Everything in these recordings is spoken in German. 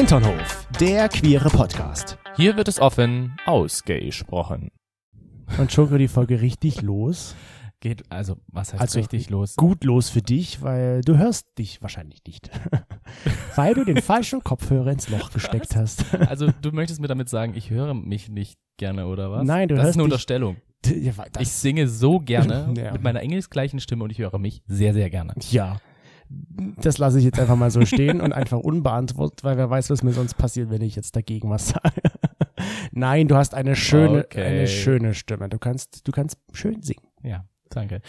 Hinternhof, der queere Podcast. Hier wird es offen ausgesprochen. Und schon geht die Folge richtig los. Geht, also, was heißt Also, richtig los? Gut los für dich, weil du hörst dich wahrscheinlich nicht. weil du den falschen Kopfhörer ins Loch gesteckt hast. Also, du möchtest mir damit sagen, ich höre mich nicht gerne, oder was? Nein, du Das hörst ist eine dich- Unterstellung. Ja, das- ich singe so gerne Ja. mit meiner engelsgleichen Stimme und ich höre mich sehr, sehr gerne. Ja. Das lasse ich jetzt einfach mal so stehen und einfach unbeantwortet, weil wer weiß, was mir sonst passiert, wenn ich jetzt dagegen was sage. Nein, du hast eine schöne, Okay. eine schöne Stimme. Du kannst, du kannst schön singen. Ja, danke.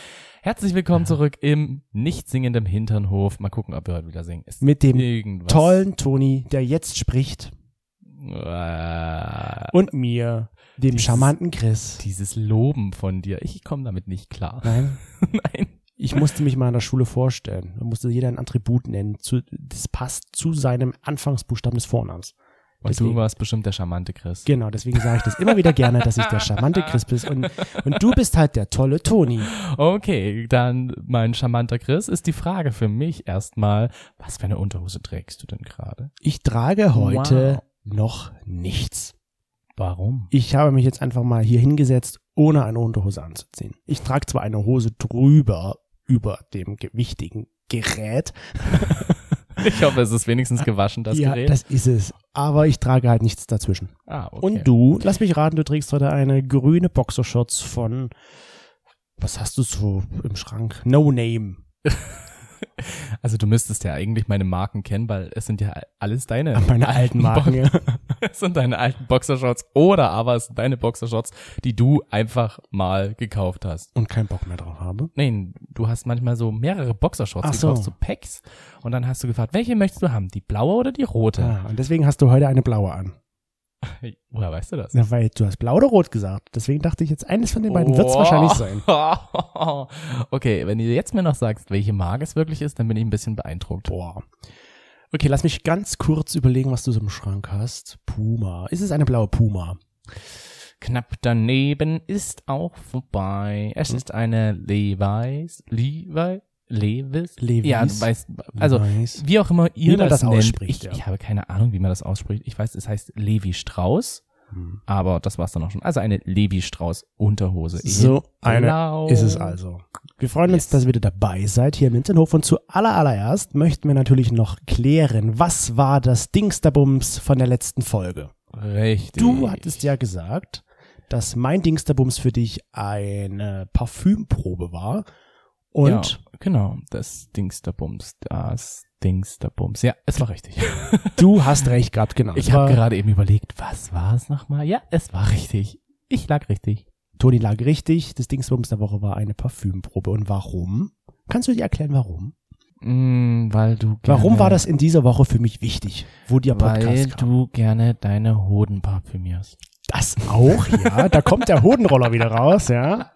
Herzlich willkommen zurück im nicht singenden Hinternhof. Mal gucken, ob wir heute wieder singen. Ist Mit dem irgendwas. tollen Toni, der jetzt spricht, Äh, und mir, dem Dieses- charmanten Chris. dieses Loben von dir. Ich komme damit nicht klar. Nein, Nein. Ich musste mich mal in der Schule vorstellen. Da musste jeder ein Attribut nennen. Zu, das passt zu seinem Anfangsbuchstaben des Vornamens. Und Deswegen- du warst bestimmt der charmante Chris. Genau, deswegen sage ich das immer wieder gerne, dass ich der charmante Chris bin. Und, und du bist halt der tolle Toni. Okay, dann mein charmanter Chris ist die Frage für mich erstmal, was für eine Unterhose trägst du denn gerade? Ich trage heute Wow. noch nichts. Warum? Ich habe mich jetzt einfach mal hier hingesetzt, ohne eine Unterhose anzuziehen. Ich trage zwar eine Hose drüber, über dem gewichtigen Gerät. Ich hoffe, es ist wenigstens gewaschen, das ja, Gerät. das ist es. Aber ich trage halt nichts dazwischen. ah, okay. Und du, lass mich raten, du trägst heute eine grüne Boxershorts von, was hast du so im Schrank? No Name. Also du müsstest ja eigentlich meine Marken kennen, weil es sind ja alles deine. Meine alten Marken. ja. Es sind deine alten Boxershorts oder aber es sind deine Boxershorts, die du einfach mal gekauft hast. Und keinen Bock mehr drauf habe. Nein, du hast manchmal so mehrere Boxershorts Ach so. gekauft, so Packs. Und dann hast du gefragt, welche möchtest du haben? Die blaue oder die rote? Ah, und deswegen hast du heute eine blaue an. Woher weißt du das? Na, weil du hast blau oder rot gesagt. Deswegen dachte ich jetzt, eines von den beiden wird's wahrscheinlich sein. Okay, wenn du jetzt mir noch sagst, welche Marke es wirklich ist, dann bin ich ein bisschen beeindruckt. Boah. Okay, lass mich ganz kurz überlegen, was du so im Schrank hast. Puma. Ist es eine blaue Puma? Knapp daneben ist auch vorbei. Es Hm? ist eine Levi's, Levi, Levis? Levi's? Ja, du weißt, also, Levi's. wie auch immer ihr Wie man das, das nennt. ausspricht, Ich, ja. ich habe keine Ahnung, wie man das ausspricht. Ich weiß, es heißt Levi Strauß, Hm. aber das war's dann auch schon. Also eine Levi Strauß Unterhose. So In eine Blau. ist es also. Wir freuen uns, Yes. dass ihr wieder dabei seid hier im Hinterhof. Und zu aller, allererst möchten wir natürlich noch klären, was war das Dingsterbums von der letzten Folge? Richtig. Du hattest ja gesagt, dass mein Dingsterbums für dich eine Parfümprobe war. Und ja, genau, das Dingsterbums, das Dingsterbums. Ja, es war richtig. du hast recht gehabt, genau. Ich habe gerade eben überlegt, was war es nochmal? Ja, es war richtig. Ich lag richtig. Toni lag richtig. Das Dingsbums der Woche war eine Parfümprobe. Und warum? Kannst du dir erklären, warum? Mm, weil du Warum gerne, war das in dieser Woche für mich wichtig, wo der Podcast Weil kam? du gerne deine Hoden parfümierst. Das auch, ja. Da kommt der Hodenroller wieder raus, ja.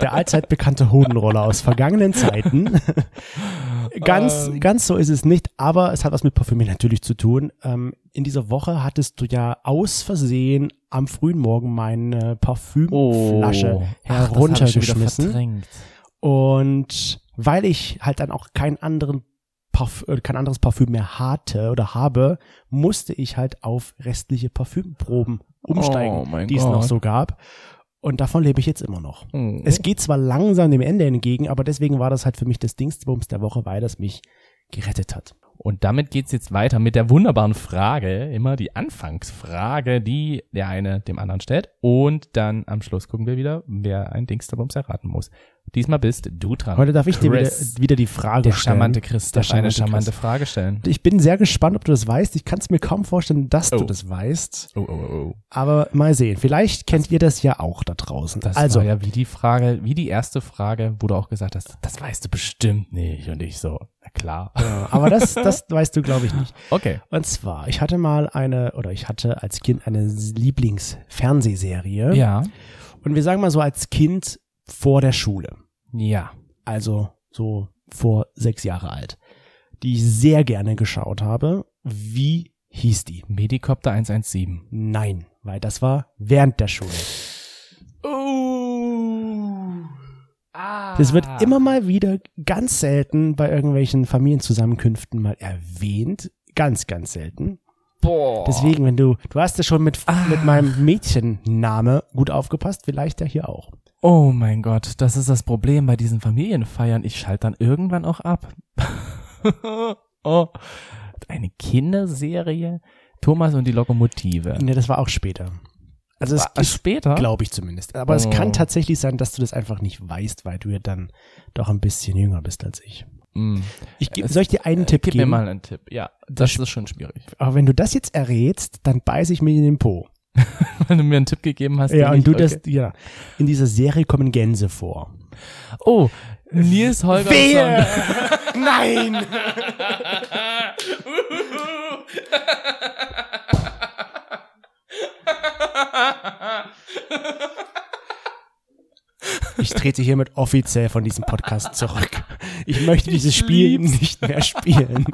Der allzeit bekannte Hodenroller aus vergangenen Zeiten. Ganz, Ähm. ganz so ist es nicht, aber es hat was mit Parfümieren natürlich zu tun. Ähm, in dieser Woche hattest du ja aus Versehen am frühen Morgen meine Parfümflasche Oh. Ach, heruntergeschmissen. verdrängt. Und weil ich halt dann auch keinen anderen Parf äh, kein anderes Parfüm mehr hatte oder habe, musste ich halt auf restliche Parfümproben umsteigen, Oh die es noch so gab. Und davon lebe ich jetzt immer noch. Oh. Es geht zwar langsam dem Ende entgegen, aber deswegen war das halt für mich das Dingsbums der Woche, weil das mich gerettet hat. Und damit geht's jetzt weiter mit der wunderbaren Frage, immer die Anfangsfrage, die der eine dem anderen stellt. Und dann am Schluss gucken wir wieder, wer ein Dingsterbums erraten muss. Diesmal bist du dran. Heute darf ich dir wieder, Chris. wieder die Frage Der stellen. charmante Chris Der darf eine charmante charmante Chris. Frage stellen. Ich bin sehr gespannt, ob du das weißt. Ich kann es mir kaum vorstellen, dass Oh. du das weißt. Oh, oh, oh, oh. Aber mal sehen. Vielleicht kennt ihr das ja auch da draußen. Das also, war ja wie die Frage, wie die erste Frage, wo du auch gesagt hast, das weißt du bestimmt nicht. Und ich so, na klar. Ja, aber das, das weißt du, glaube ich, nicht. Okay. Und zwar, ich hatte mal eine, oder ich hatte als Kind eine Lieblingsfernsehserie. Ja. Und wir sagen mal so als Kind vor der Schule. Ja. Also so vor sechs Jahre alt. Die ich sehr gerne geschaut habe. Wie hieß die? Medikopter 117. Nein, weil das war während der Schule. Oh. Ah. Das wird immer mal wieder ganz selten bei irgendwelchen Familienzusammenkünften mal erwähnt. ganz, ganz selten. Boah. Deswegen, wenn du, du hast ja schon mit, mit meinem Mädchenname gut aufgepasst, vielleicht ja hier auch. Oh mein Gott, das ist das Problem bei diesen Familienfeiern. Ich schalte dann irgendwann auch ab. oh, eine Kinderserie? Thomas und die Lokomotive. Ne, das war auch später. Also es ist, später? glaube ich zumindest. Aber es Oh. kann tatsächlich sein, dass du das einfach nicht weißt, weil du ja dann doch ein bisschen jünger bist als ich. Mm. Ich Es- soll ich dir einen Tipp Gib geben? mir mal einen Tipp. Ja, das ist schon schwierig. Aber wenn du das jetzt errätst, dann beiße ich mir in den Po. Wenn du mir einen Tipp gegeben hast. Ja, und du das, okay. ja. In dieser Serie kommen Gänse vor. Oh, Nils Holgersson. Nein! Ich trete hiermit offiziell von diesem Podcast zurück. Ich möchte dieses Ich Spiel lieb's. nicht mehr spielen.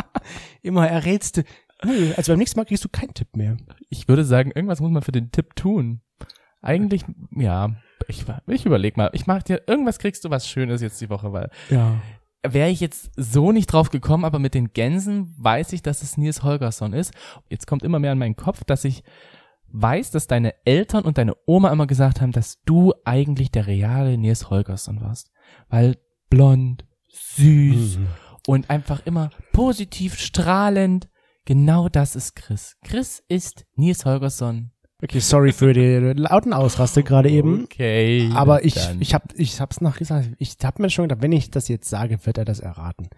Immer errätst du. Nö, also beim nächsten Mal kriegst du keinen Tipp mehr. Ich würde sagen, irgendwas muss man für den Tipp tun. Eigentlich, ja, ich, ich überleg mal. Ich mach dir, irgendwas kriegst du was Schönes jetzt die Woche, weil Ja. wäre ich jetzt so nicht drauf gekommen, aber mit den Gänsen weiß ich, dass es Nils Holgersson ist. Jetzt kommt immer mehr in meinen Kopf, dass ich weiß, dass deine Eltern und deine Oma immer gesagt haben, dass du eigentlich der reale Nils Holgersson warst. Weil blond, süß Mhm. und einfach immer positiv, strahlend. Genau das ist Chris. Chris ist Nils Holgersson. Okay, sorry für die lauten Ausraste gerade eben. Okay. Aber ich, dann. ich hab, ich hab's noch gesagt. Ich hab mir schon gedacht, wenn ich das jetzt sage, wird er das erraten.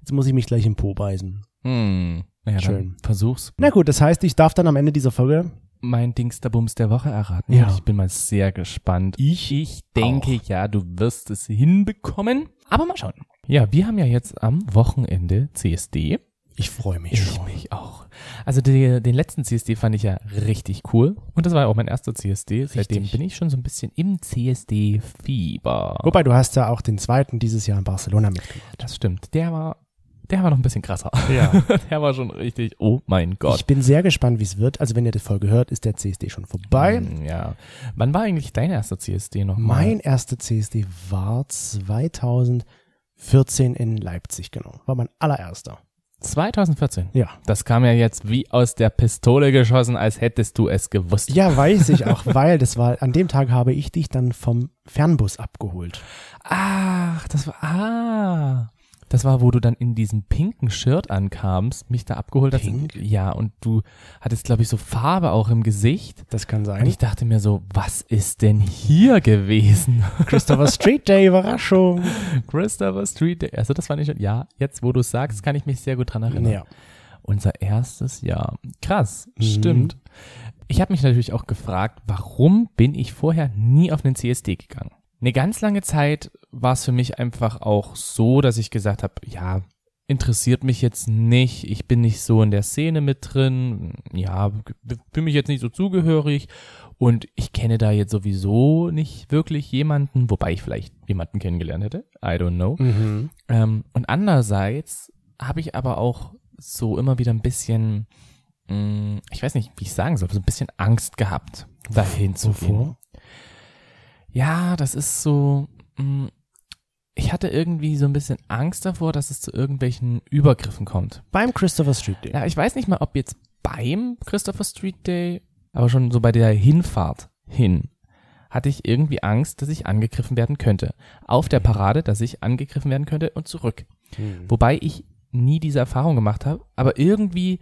Jetzt muss ich mich gleich im Po beißen. Hm. Naja, Schön. dann versuch's. Na gut, das heißt, ich darf dann am Ende dieser Folge. mein Dingsterbums der Woche erraten. Ja. Und Ich bin mal sehr gespannt. Ich Ich denke, auch. ja, du wirst es hinbekommen. Aber mal schauen. Ja, wir haben ja jetzt am Wochenende CSD. Ich freue mich Ich schon. mich auch. Also die, den letzten CSD fand ich ja richtig cool. Und das war ja auch mein erster CSD. Seitdem Richtig. bin ich schon so ein bisschen im CSD-Fieber. Wobei, du hast ja auch den zweiten dieses Jahr in Barcelona mitgemacht. Das stimmt. Der war, der war noch ein bisschen krasser. Ja. der war schon richtig, oh mein Gott. Ich bin sehr gespannt, wie es wird. Also wenn ihr die Folge hört, ist der CSD schon vorbei. Mm, Ja. Wann war eigentlich dein erster CSD nochmal? Mein erster CSD war 2014 in Leipzig, genau. War mein allererster. 2014. Ja. Das kam ja jetzt wie aus der Pistole geschossen, als hättest du es gewusst. Ja, weiß ich auch, weil das war, an dem Tag habe ich dich dann vom Fernbus abgeholt. Ach, das war, ah. Das war, wo du dann in diesem pinken Shirt ankamst, mich da abgeholt hast. Pink? Ja, und du hattest, glaube ich, so Farbe auch im Gesicht. Das kann Und sein. ich dachte mir so, was ist denn hier gewesen? Christopher Street Day, Überraschung. Christopher Street Day. Also das ich schon, ja, jetzt wo du es sagst, kann ich mich sehr gut dran erinnern. Ja. Unser erstes Jahr. Krass, Mhm. stimmt. Ich habe mich natürlich auch gefragt, warum bin ich vorher nie auf einen CSD gegangen? Eine ganz lange Zeit war es für mich einfach auch so, dass ich gesagt habe, ja, interessiert mich jetzt nicht, ich bin nicht so in der Szene mit drin, ja, bin mich jetzt nicht so zugehörig und ich kenne da jetzt sowieso nicht wirklich jemanden, wobei ich vielleicht jemanden kennengelernt hätte, I don't know. Mhm. Ähm, und andererseits habe ich aber auch so immer wieder ein bisschen, mh, ich weiß nicht, wie ich sagen soll, so ein bisschen Angst gehabt, dahin zu gehen. Ja, das ist so, mh, ich hatte irgendwie so ein bisschen Angst davor, dass es zu irgendwelchen Übergriffen kommt. Beim Christopher Street Day. Ja, ich weiß nicht mal, ob jetzt beim Christopher Street Day, aber schon so bei der Hinfahrt hin, hatte ich irgendwie Angst, dass ich angegriffen werden könnte. Auf der Parade, dass ich angegriffen werden könnte und zurück. Mhm. Wobei ich nie diese Erfahrung gemacht habe, aber irgendwie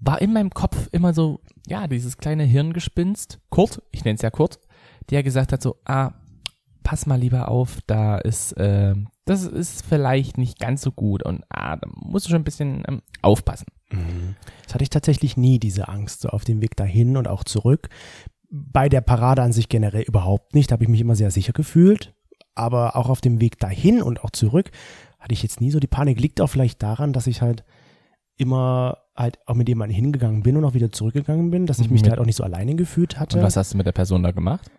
war in meinem Kopf immer so, ja, dieses kleine Hirngespinst, Kurt, ich nenne es ja Kurt, der gesagt hat so, ah, pass mal lieber auf, da ist, äh, das ist vielleicht nicht ganz so gut und ah, da musst du schon ein bisschen ähm, aufpassen. Mhm. Das hatte ich tatsächlich nie, diese Angst, so auf dem Weg dahin und auch zurück. Bei der Parade an sich generell überhaupt nicht, da habe ich mich immer sehr sicher gefühlt. Aber auch auf dem Weg dahin und auch zurück hatte ich jetzt nie so die Panik. Liegt auch vielleicht daran, dass ich halt immer halt auch mit jemandem hingegangen bin und auch wieder zurückgegangen bin, dass ich mich Mit- da halt auch nicht so alleine gefühlt hatte. Und was hast du mit der Person da gemacht?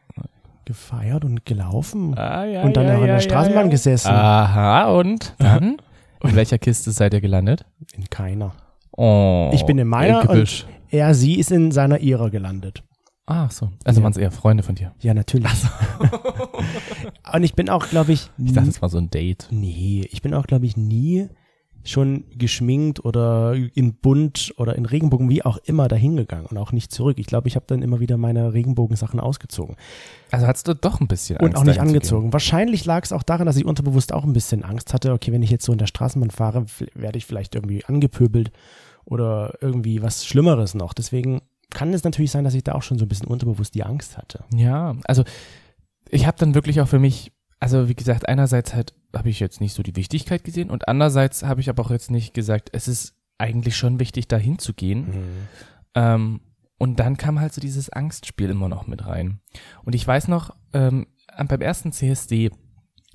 Gefeiert und gelaufen. Ah, ja, und dann auch in der Straßenbahn gesessen. Aha, und dann? In welcher Kiste seid ihr gelandet? In keiner. Oh, Ich bin in meiner Gebüsch. Er, sie ist in seiner ihrer gelandet. Ach so, also Ja. waren es eher Freunde von dir. Ja, natürlich. und ich bin auch, glaube ich, Ich dachte, es war so ein Date. nee, ich bin auch, glaube ich, nie schon geschminkt oder in bunt oder in Regenbogen, wie auch immer, dahingegangen und auch nicht zurück. Ich glaube, ich habe dann immer wieder meine Regenbogensachen ausgezogen. Also hattest du doch ein bisschen Angst. Und auch nicht angezogen. Wahrscheinlich lag es auch daran, dass ich unterbewusst auch ein bisschen Angst hatte. Okay, wenn ich jetzt so in der Straßenbahn fahre, werde ich vielleicht irgendwie angepöbelt oder irgendwie was Schlimmeres noch. Deswegen kann es natürlich sein, dass ich da auch schon so ein bisschen unterbewusst die Angst hatte. Ja, also ich habe dann wirklich auch für mich, also wie gesagt, einerseits halt habe ich jetzt nicht so die Wichtigkeit gesehen und andererseits habe ich aber auch jetzt nicht gesagt, es ist eigentlich schon wichtig, da hinzugehen. Ähm, und dann kam halt so dieses Angstspiel immer noch mit rein. Und ich weiß noch, ähm, beim ersten CSD,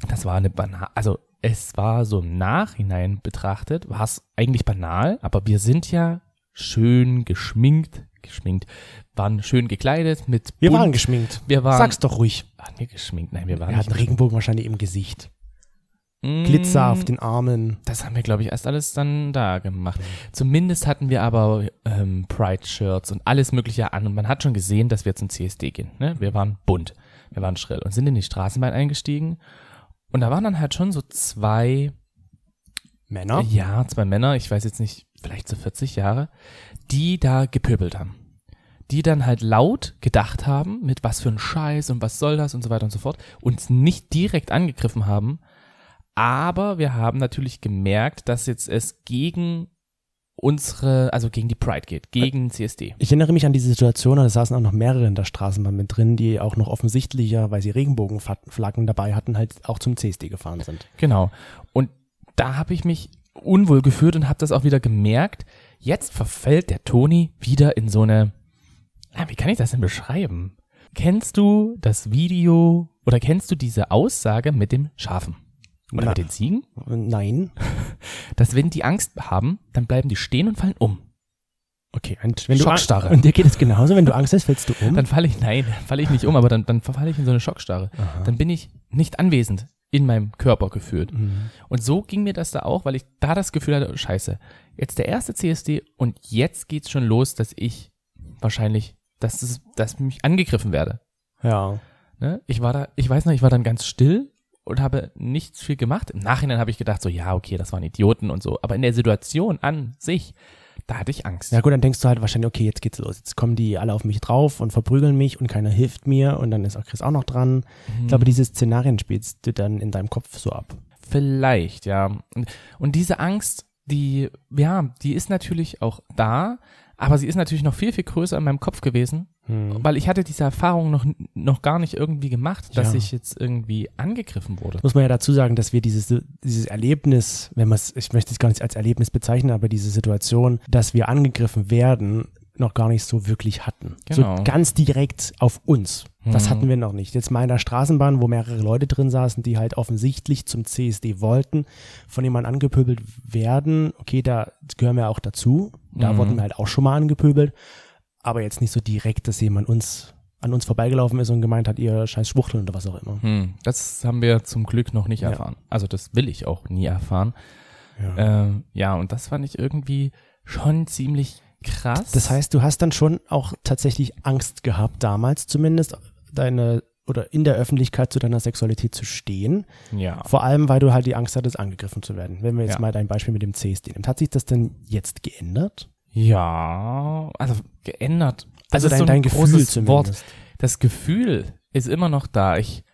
das war eine banal, also es war so im Nachhinein betrachtet, war es eigentlich banal, aber wir sind ja schön geschminkt, geschminkt, waren schön gekleidet mit Wir bunt- waren geschminkt. wir waren, Sag's doch ruhig. waren wir geschminkt? Nein, wir waren Wir hatten Regenbogen wahrscheinlich im Gesicht. Mm, Glitzer auf den Armen. Das haben wir, glaube ich, erst alles dann da gemacht. Zumindest hatten wir aber ähm, Pride-Shirts und alles Mögliche an. Und man hat schon gesehen, dass wir zum CSD gehen. Ne? Wir waren bunt, wir waren schrill und sind in die Straßenbahn eingestiegen. Und da waren dann halt schon so zwei, Männer. ja, zwei Männer, ich weiß jetzt nicht, vielleicht so 40 Jahre, die da gepöbelt haben. Die dann halt laut gedacht haben, mit was für ein Scheiß und was soll das und so weiter und so fort, uns nicht direkt angegriffen haben, aber wir haben natürlich gemerkt, dass jetzt es gegen unsere, also gegen die Pride geht, gegen CSD. Ich erinnere mich an diese Situation, da saßen auch noch mehrere in der Straßenbahn mit drin, die auch noch offensichtlicher, weil sie Regenbogenflaggen dabei hatten, halt auch zum CSD gefahren sind. Genau. Und da habe ich mich unwohl gefühlt und habe das auch wieder gemerkt. Jetzt verfällt der Toni wieder in so eine, ah, wie kann ich das denn beschreiben? Kennst du das Video oder kennst du diese Aussage mit dem Schafen? Oder Na. mit den Ziegen? Nein. Dass wenn die Angst haben, dann bleiben die stehen und fallen um. Okay, und wenn du Schockstarre. Und dir geht es genauso, wenn du Angst hast, fällst du um. Dann falle ich, nein, falle ich nicht um, aber dann, dann falle ich in so eine Schockstarre. Dann bin ich nicht anwesend in meinem Körper gefühlt. Mhm. Und so ging mir das da auch, weil ich da das Gefühl hatte, oh, scheiße, jetzt der erste CSD und jetzt geht's schon los, dass ich wahrscheinlich, dass, es, dass ich mich angegriffen werde. Ja. Ne? Ich war da, ich weiß noch, ich war dann ganz still und habe nichts viel gemacht. Im Nachhinein habe ich gedacht, so, ja, okay, das waren Idioten und so. Aber in der Situation an sich, da hatte ich Angst. Ja gut, dann denkst du halt wahrscheinlich, okay, jetzt geht's los. Jetzt kommen die alle auf mich drauf und verprügeln mich und keiner hilft mir und dann ist auch Chris auch noch dran. Ich glaube, diese Szenarien spielst du dann in deinem Kopf so ab. Vielleicht, ja. Und, und diese Angst, die, ja, die ist natürlich auch da, aber sie ist natürlich noch viel, viel größer in meinem Kopf gewesen, Hm. weil ich hatte diese Erfahrung noch, noch gar nicht irgendwie gemacht, dass Ja. ich jetzt irgendwie angegriffen wurde. Muss man ja dazu sagen, dass wir dieses, dieses Erlebnis, wenn man es, ich möchte es gar nicht als Erlebnis bezeichnen, aber diese Situation, dass wir angegriffen werden, noch gar nicht so wirklich hatten. Genau. So ganz direkt auf uns. Das Mhm. hatten wir noch nicht. Jetzt mal in der Straßenbahn, wo mehrere Leute drin saßen, die halt offensichtlich zum CSD wollten, von jemandem angepöbelt werden. Okay, da gehören wir auch dazu. Da Mhm. wurden wir halt auch schon mal angepöbelt. Aber jetzt nicht so direkt, dass jemand uns an uns vorbeigelaufen ist und gemeint hat, ihr scheiß Schwuchteln oder was auch immer. Hm, das haben wir zum Glück noch nicht Ja. erfahren. Also das will ich auch nie erfahren. Ja. Ähm, ja, und das fand ich irgendwie schon ziemlich krass. Das heißt, du hast dann schon auch tatsächlich Angst gehabt, damals zumindest, deine oder in der Öffentlichkeit zu deiner Sexualität zu stehen. ja. Vor allem, weil du halt die Angst hattest, angegriffen zu werden. Wenn wir jetzt Ja. mal dein Beispiel mit dem CSD nehmen. Hat sich das denn jetzt geändert? Ja, also geändert. Das Also ist dein, so ein dein Gefühl großes zumindest. Wort. Das Gefühl ist immer noch da. Ich,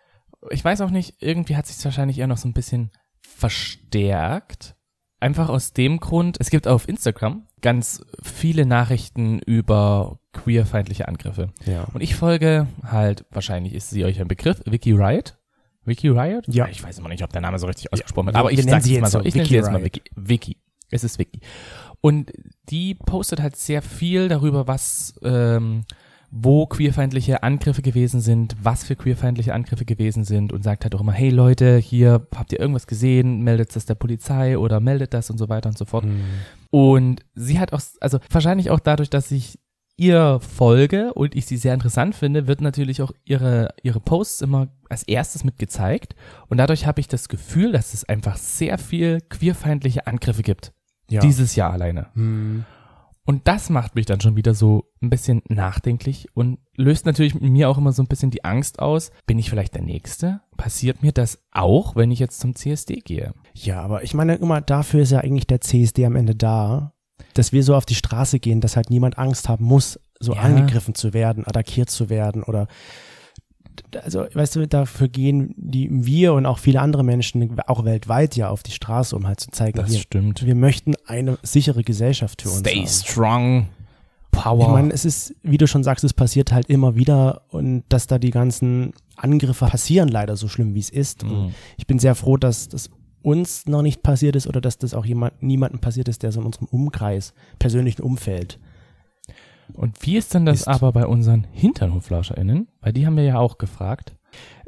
ich weiß auch nicht, irgendwie hat sich wahrscheinlich eher noch so ein bisschen verstärkt. Einfach aus dem Grund, es gibt auf Instagram ganz viele Nachrichten über queerfeindliche Angriffe. Ja. Und ich folge halt, wahrscheinlich ist sie euch ein Begriff, Wiki Riot. Wiki Riot? Ja. Ich weiß immer nicht, ob der Name so richtig ausgesprochen wird, wir- aber ich sie jetzt mal so. Ich nenne sie jetzt mal. Wiki. Wiki. Es ist Wiki. Und die postet halt sehr viel darüber, was, ähm, wo queerfeindliche Angriffe gewesen sind, was für queerfeindliche Angriffe gewesen sind und sagt halt auch immer, hey Leute, hier habt ihr irgendwas gesehen, meldet das der Polizei oder meldet das und so weiter und so fort. Hm. Und sie hat auch, also wahrscheinlich auch dadurch, dass ich ihr folge und ich sie sehr interessant finde, wird natürlich auch ihre, ihre Posts immer als erstes mit gezeigt. Und dadurch habe ich das Gefühl, dass es einfach sehr viel queerfeindliche Angriffe gibt. Ja. Dieses Jahr alleine. Hm. Und das macht mich dann schon wieder so ein bisschen nachdenklich und löst natürlich in mir auch immer so ein bisschen die Angst aus. Bin ich vielleicht der Nächste? Passiert mir das auch, wenn ich jetzt zum CSD gehe? Ja, aber ich meine immer, dafür ist ja eigentlich der CSD am Ende da, dass wir so auf die Straße gehen, dass halt niemand Angst haben muss, so Ja. angegriffen zu werden, attackiert zu werden oder also weißt du, dafür gehen die wir und auch viele andere Menschen auch weltweit ja auf die Straße, um halt zu zeigen, Das hier, stimmt. wir möchten eine sichere Gesellschaft für uns Stay strong. Power. Ich meine, es ist, wie du schon sagst, es passiert halt immer wieder und dass da die ganzen Angriffe passieren leider so schlimm, wie es ist. Und Mhm. ich bin sehr froh, dass das uns noch nicht passiert ist oder dass das auch jemand, niemandem passiert ist, der so in unserem Umkreis, persönlichen Umfeld. Und wie ist denn das Ist- aber bei unseren HinternhoflauscherInnen? Weil die haben wir ja auch gefragt.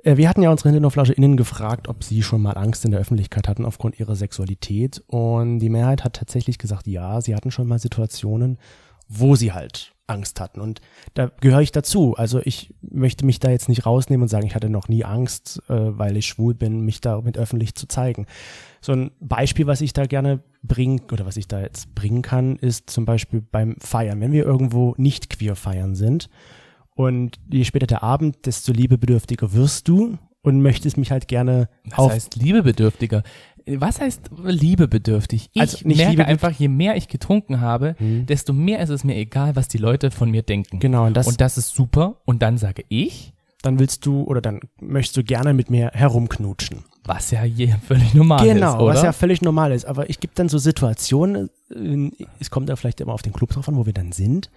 Äh, wir hatten ja unsere HinternhoflauscherInnen gefragt, ob sie schon mal Angst in der Öffentlichkeit hatten aufgrund ihrer Sexualität und die Mehrheit hat tatsächlich gesagt, ja, sie hatten schon mal Situationen, wo sie halt Angst hatten und da gehöre ich dazu. Also ich möchte mich da jetzt nicht rausnehmen und sagen, ich hatte noch nie Angst, äh, weil ich schwul bin, mich damit öffentlich zu zeigen. So ein Beispiel, was ich da gerne bringen oder was ich da jetzt bringen kann, ist zum Beispiel beim Feiern. Wenn wir irgendwo nicht queer feiern sind und je später der Abend, desto liebebedürftiger wirst du und möchtest mich halt gerne auf heißt liebebedürftiger? Was heißt liebebedürftig? Ich Also nicht merke liebebed- einfach, je mehr ich getrunken habe, Hm. desto mehr ist es mir egal, was die Leute von mir denken. Genau, und das, Und das ist super. Und dann sage ich, dann willst du oder dann möchtest du gerne mit mir herumknutschen. was ja je völlig normal genau, ist, oder? was ja völlig normal ist. Aber ich gebe dann so Situationen, es kommt ja vielleicht immer auf den Club drauf an, wo wir dann sind.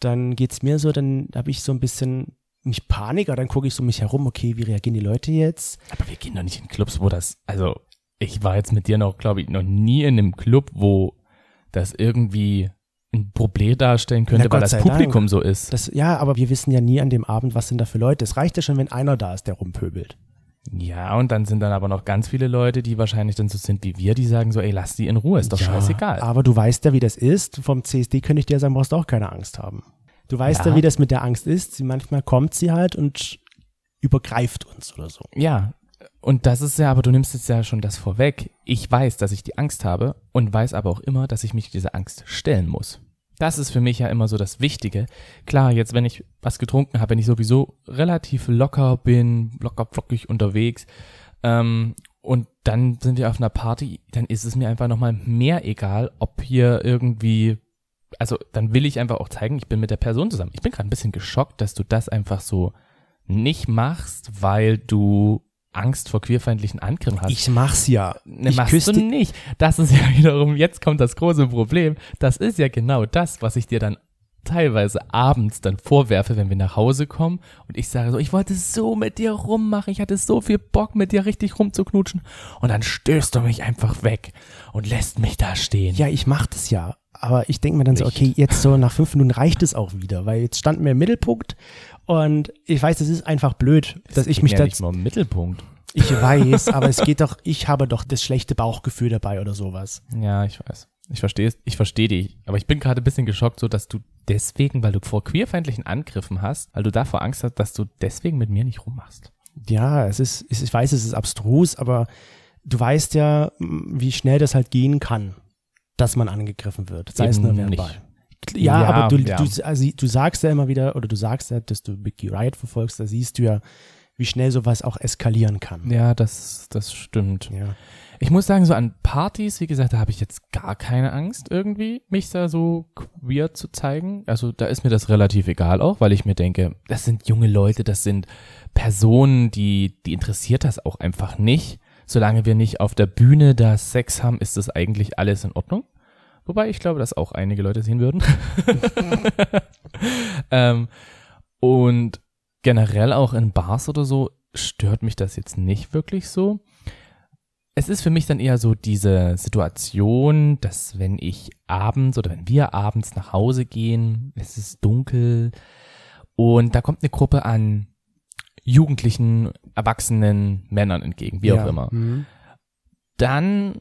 Dann geht's mir so, dann habe ich so ein bisschen nicht Panik, aber dann gucke ich so mich herum, okay, wie reagieren die Leute jetzt? Aber wir gehen doch nicht in Clubs, wo das, also ich war jetzt mit dir noch, glaube ich, noch nie in einem Club, wo das irgendwie ein Problem darstellen könnte, Na, weil das Publikum so ist. Das, ja, aber wir wissen ja nie an dem Abend, was sind da für Leute. Es reicht ja schon, wenn einer da ist, der rumpöbelt. Ja, und dann sind dann aber noch ganz viele Leute, die wahrscheinlich dann so sind wie wir, die sagen so, ey, lass die in Ruhe, ist doch Ja, scheißegal. Aber du weißt ja, wie das ist. Vom CSD könnte ich dir sagen, brauchst du auch keine Angst haben. Du weißt ja, Ja. wie das mit der Angst ist. Sie, manchmal kommt sie halt und übergreift uns oder so. Ja, und das ist ja, aber du nimmst jetzt ja schon das vorweg. Ich weiß, dass ich die Angst habe und weiß aber auch immer, dass ich mich dieser Angst stellen muss. Das ist für mich ja immer so das Wichtige. Klar, jetzt, wenn ich was getrunken habe, wenn ich sowieso relativ locker bin, locker flockig unterwegs, ähm, und dann sind wir auf einer Party, dann ist es mir einfach nochmal mehr egal, ob hier irgendwie, also dann will ich einfach auch zeigen, ich bin mit der Person zusammen. Ich bin gerade ein bisschen geschockt, dass du das einfach so nicht machst, weil du Angst vor queerfeindlichen Angriffen hast. Ich mach's ja. Ne, ich machst küsse du nicht. Das ist ja wiederum, jetzt kommt das große Problem. Das ist ja genau das, was ich dir dann teilweise abends dann vorwerfe, wenn wir nach Hause kommen und ich sage so, ich wollte so mit dir rummachen, ich hatte so viel Bock mit dir richtig rumzuknutschen und dann stößt du mich einfach weg und lässt mich da stehen. Ja, ich mach das ja. Aber ich denke mir dann so, Nicht. okay, jetzt so nach fünf Minuten reicht es auch wieder, weil jetzt standen wir im Mittelpunkt und ich weiß, es ist einfach blöd, dass ich mich ja da, nicht mal im Mittelpunkt. ich weiß, aber es geht doch, ich habe doch das schlechte Bauchgefühl dabei oder sowas. Ja, ich weiß. Ich verstehe es, ich verstehe dich. Aber ich bin gerade ein bisschen geschockt, so dass du deswegen, weil du vor queerfeindlichen Angriffen hast, weil du davor Angst hast, dass du deswegen mit mir nicht rummachst. Ja, es ist, es- ich weiß, es ist abstrus, aber du weißt ja, wie schnell das halt gehen kann, dass man angegriffen wird, sei es Eben nur verbal. nicht. Ja, Ja, aber du, ja. du, also, du sagst ja immer wieder, oder du sagst ja, dass du Biggie Riot verfolgst, da siehst du ja, wie schnell sowas auch eskalieren kann. Ja, das, das stimmt. Ja. Ich muss sagen, so an Partys, wie gesagt, da habe ich jetzt gar keine Angst irgendwie, mich da so queer zu zeigen. Also da ist mir das relativ egal auch, weil ich mir denke, das sind junge Leute, das sind Personen, die, die interessiert das auch einfach nicht. Solange wir nicht auf der Bühne da Sex haben, ist das eigentlich alles in Ordnung. Wobei ich glaube, dass auch einige Leute sehen würden. ähm, und generell auch in Bars oder so stört mich das jetzt nicht wirklich so. Es ist für mich dann eher so diese Situation, dass wenn ich abends oder wenn wir abends nach Hause gehen, es ist dunkel und da kommt eine Gruppe an jugendlichen, erwachsenen Männern entgegen, wie ja. auch immer. Mhm. Dann,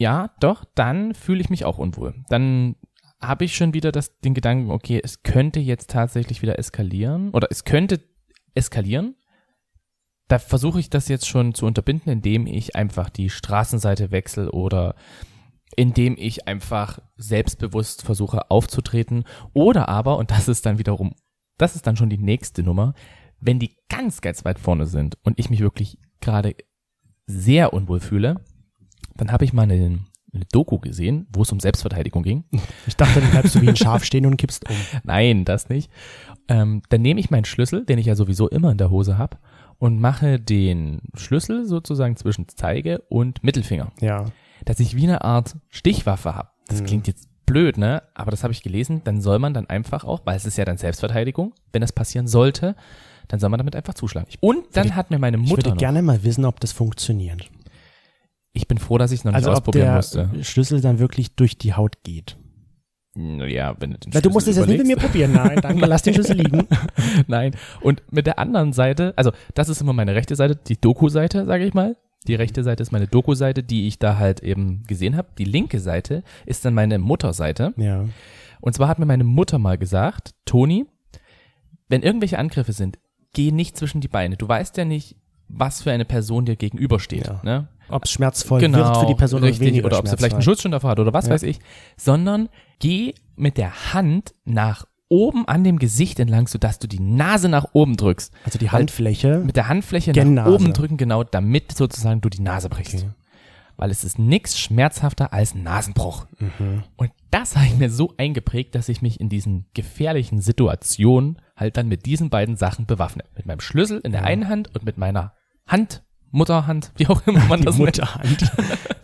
ja, doch, dann fühle ich mich auch unwohl. Dann habe ich schon wieder das, den Gedanken, okay, es könnte jetzt tatsächlich wieder eskalieren oder es könnte eskalieren. Da versuche ich das jetzt schon zu unterbinden, indem ich einfach die Straßenseite wechsle oder indem ich einfach selbstbewusst versuche aufzutreten oder aber, und das ist dann wiederum, das ist dann schon die nächste Nummer, wenn die ganz, ganz weit vorne sind und ich mich wirklich gerade sehr unwohl fühle, dann habe ich mal eine, eine Doku gesehen, wo es um Selbstverteidigung ging. Ich dachte, dann bleibst du wie ein Schaf stehen und kippst um. Nein, das nicht. Ähm, dann nehme ich meinen Schlüssel, den ich ja sowieso immer in der Hose habe, und mache den Schlüssel sozusagen zwischen Zeige und Mittelfinger. Ja. Dass ich wie eine Art Stichwaffe habe. Das Mhm. klingt jetzt blöd, ne? Aber das habe ich gelesen. Dann soll man dann einfach auch, weil es ist ja dann Selbstverteidigung, wenn das passieren sollte, dann soll man damit einfach zuschlagen. Und dann hat mir meine Ich Mutter würde noch, gerne mal wissen, ob das funktioniert. Ich bin froh, dass ich es noch nicht Also ob ausprobieren der musste. Schlüssel dann wirklich durch die Haut geht. Ja, wenn du den Na, du musst es jetzt nicht mit mir probieren. Nein, danke, lass den Schlüssel liegen. Nein. Und mit der anderen Seite, also das ist immer meine rechte Seite, die Doku-Seite, sage ich mal. Die rechte Seite ist meine Doku-Seite, die ich da halt eben gesehen habe. Die linke Seite ist dann meine Mutterseite. Ja. Und zwar hat mir meine Mutter mal gesagt, Toni, wenn irgendwelche Angriffe sind, geh nicht zwischen die Beine. Du weißt ja nicht, was für eine Person dir gegenübersteht. Ja. Ne? Ob es schmerzvoll wird für die Person Genau, richtig, oder weniger oder ob sie vielleicht einen. Schutzschirm davor hat oder was Ja. weiß ich, sondern geh mit der Hand nach oben an dem Gesicht entlang, sodass du die Nase nach oben drückst. Also die Weil- Handfläche. Mit der Handfläche nach Nase. oben drücken, genau, damit sozusagen du die Nase brichst. Okay. Weil es ist nichts schmerzhafter als Nasenbruch. Mhm. Und das habe ich mir so eingeprägt, dass ich mich in diesen gefährlichen Situationen halt dann mit diesen beiden Sachen bewaffne. Mit meinem Schlüssel in der einen Hand und mit meiner Hand, Mutterhand, wie auch immer man Die das nennt. Mutterhand.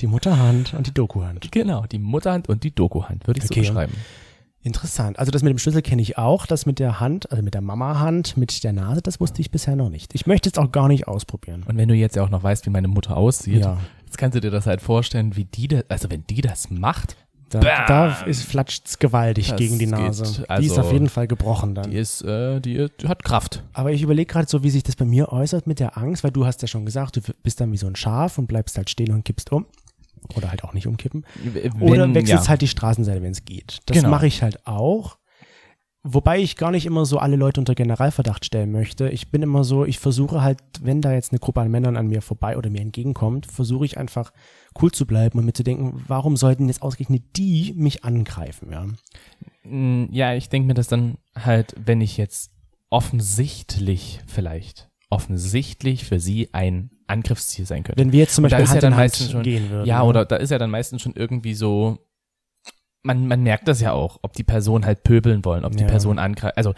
Die Mutterhand und die Dokuhand. Genau, die Mutterhand und die Dokuhand, würde ich Okay. so beschreiben. Interessant. Also das mit dem Schlüssel kenne ich auch. Das mit der Hand, also mit der Mama-Hand, mit der Nase, das wusste ich bisher noch nicht. Ich möchte es auch gar nicht ausprobieren. Und wenn du jetzt ja auch noch weißt, wie meine Mutter aussieht, Ja. jetzt kannst du dir das halt vorstellen, wie die das, also wenn die das macht, Da, Bam! da ist, flatscht's gewaltig Das gegen die Nase. die ist also- auf jeden Fall gebrochen dann. die ist, äh, die, die hat Kraft. Aber ich überlege gerade so, wie sich das bei mir äußert mit der Angst, weil du hast ja schon gesagt, du bist dann wie so ein Schaf und bleibst halt stehen und kippst um. Oder halt auch nicht umkippen. Oder Wenn- wechselst ja. halt die Straßenseite, wenn es geht. Das Genau. mache ich halt auch. Wobei ich gar nicht immer so alle Leute unter Generalverdacht stellen möchte. Ich bin immer so, ich versuche halt, wenn da jetzt eine Gruppe an Männern an mir vorbei oder mir entgegenkommt, versuche ich einfach cool zu bleiben und mir zu denken, warum sollten jetzt ausgerechnet die mich angreifen, ja. Ja, ich denke mir das dann halt, wenn ich jetzt offensichtlich vielleicht, offensichtlich für sie ein Angriffsziel sein könnte. Wenn wir jetzt zum Und da Beispiel ist ja Hand dann Hand meistens schon- gehen würden. Ja, oder da ist ja dann meistens schon irgendwie so, man, man merkt das ja auch, ob die Person halt pöbeln wollen, ob die Ja. Person angreift. Also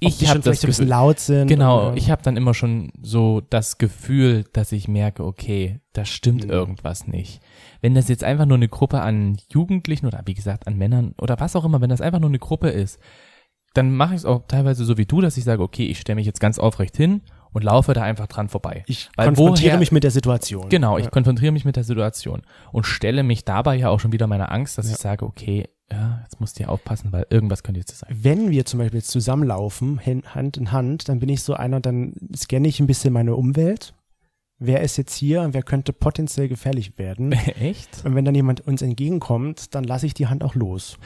ich die habe schon das vielleicht ein bisschen Gefühl, laut sind. genau, und, ich habe dann immer schon so das Gefühl, dass ich merke, okay, da stimmt Mhm. irgendwas nicht. Wenn das jetzt einfach nur eine Gruppe an Jugendlichen oder wie gesagt an Männern oder was auch immer, wenn das einfach nur eine Gruppe ist, dann mache ich es auch teilweise so wie du, dass ich sage, okay, ich stelle mich jetzt ganz aufrecht hin und laufe da einfach dran vorbei. ich Weil konfrontiere woher- mich mit der Situation. Genau, ich Ja. konfrontiere mich mit der Situation und stelle mich dabei ja auch schon wieder meiner Angst, dass Ja. ich sage, okay, ja, jetzt musst du hier aufpassen, weil irgendwas könnte jetzt sein. Wenn wir zum Beispiel jetzt zusammenlaufen, Hand in Hand, dann bin ich so einer, dann scanne ich ein bisschen meine Umwelt. Wer ist jetzt hier und wer könnte potenziell gefährlich werden? Echt? Und wenn dann jemand uns entgegenkommt, dann lasse ich die Hand auch los,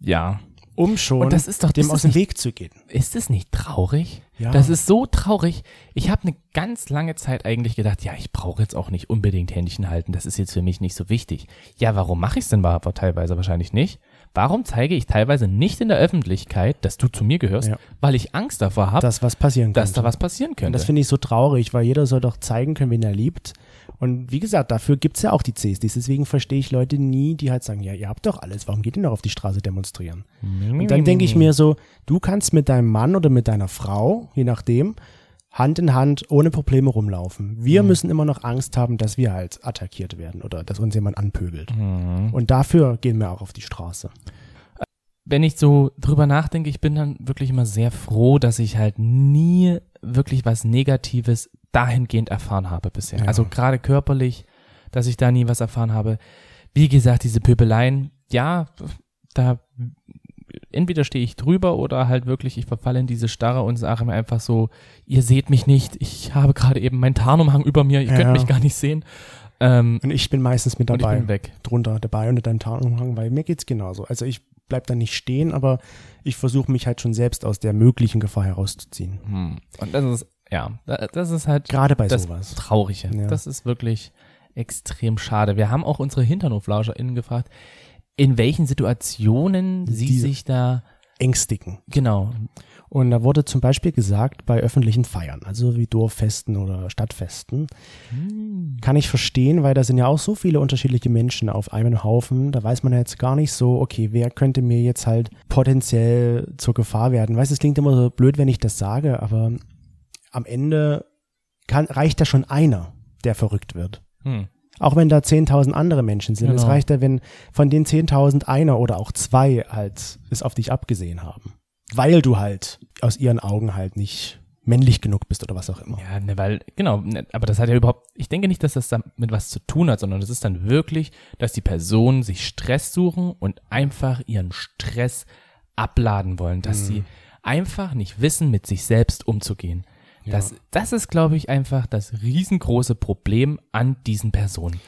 Ja. Um schon Und das ist doch dem das aus ist dem nicht, Weg zu gehen. Ist es nicht traurig? Ja. Das ist so traurig. Ich habe eine ganz lange Zeit eigentlich gedacht, ja, ich brauche jetzt auch nicht unbedingt Händchen halten. Das ist jetzt für mich nicht so wichtig. Ja, warum mache ich es denn aber teilweise wahrscheinlich nicht? Warum zeige ich teilweise nicht in der Öffentlichkeit, dass du zu mir gehörst, Ja. weil ich Angst davor habe, dass was passieren dass könnte. da was passieren Und könnte? das finde ich so traurig, weil jeder soll doch zeigen können, wen er liebt. Und wie gesagt, dafür gibt's ja auch die CSDs. Deswegen verstehe ich Leute nie, die halt sagen, ja, ihr habt doch alles, warum geht ihr noch auf die Straße demonstrieren? Und dann denke ich mir so, du kannst mit deinem Mann oder mit deiner Frau, je nachdem, Hand in Hand ohne Probleme rumlaufen. Wir müssen immer noch Angst haben, dass wir halt attackiert werden oder dass uns jemand anpöbelt. Mhm. Und dafür gehen wir auch auf die Straße. wenn ich so drüber nachdenke, ich bin dann wirklich immer sehr froh, dass ich halt nie wirklich was Negatives dahingehend erfahren habe bisher. Ja. Also gerade körperlich, dass ich da nie was erfahren habe. Wie gesagt, diese Pöbeleien, ja, da entweder stehe ich drüber oder halt wirklich, ich verfalle in diese Starre und sage mir einfach so, ihr seht mich nicht, ich habe gerade eben meinen Tarnumhang über mir, ihr Ja. könnt mich gar nicht sehen. Ähm, Und ich bin meistens mit und ich dabei, bin weg. drunter dabei unter deinem Tarnumhang, weil mir geht's genauso. Also ich bleib da nicht stehen, aber ich versuche mich halt schon selbst aus der möglichen Gefahr herauszuziehen. Hm. Und das ist, ja, da- das ist halt Gerade bei das sowas. Traurige. Ja. Das ist wirklich extrem schade. Wir haben auch unsere HinternhoflauscherInnen gefragt, in welchen Situationen sie Diese- sich da, Ängstigen. genau, Und da wurde zum Beispiel gesagt, bei öffentlichen Feiern, also wie Dorffesten oder Stadtfesten, kann ich verstehen, weil da sind ja auch so viele unterschiedliche Menschen auf einem Haufen. Da weiß man ja jetzt gar nicht so, okay, wer könnte mir jetzt halt potenziell zur Gefahr werden. Weißt, es klingt immer so blöd, wenn ich das sage, aber am Ende kann, reicht da schon einer, der verrückt wird. hm. Auch wenn da 10.000 andere Menschen sind. Es Genau. reicht ja, wenn von den 10.000 einer oder auch zwei halt es auf dich abgesehen haben. Weil du halt aus ihren Augen halt nicht männlich genug bist oder was auch immer. Ja, ne, weil, genau, ne, aber das hat ja überhaupt, ich denke nicht, dass das damit was zu tun hat, sondern das ist dann wirklich, dass die Personen sich Stress suchen und einfach ihren Stress abladen wollen, dass sie einfach nicht wissen, mit sich selbst umzugehen. Das, das ist, glaube ich, einfach das riesengroße Problem an diesen Personen.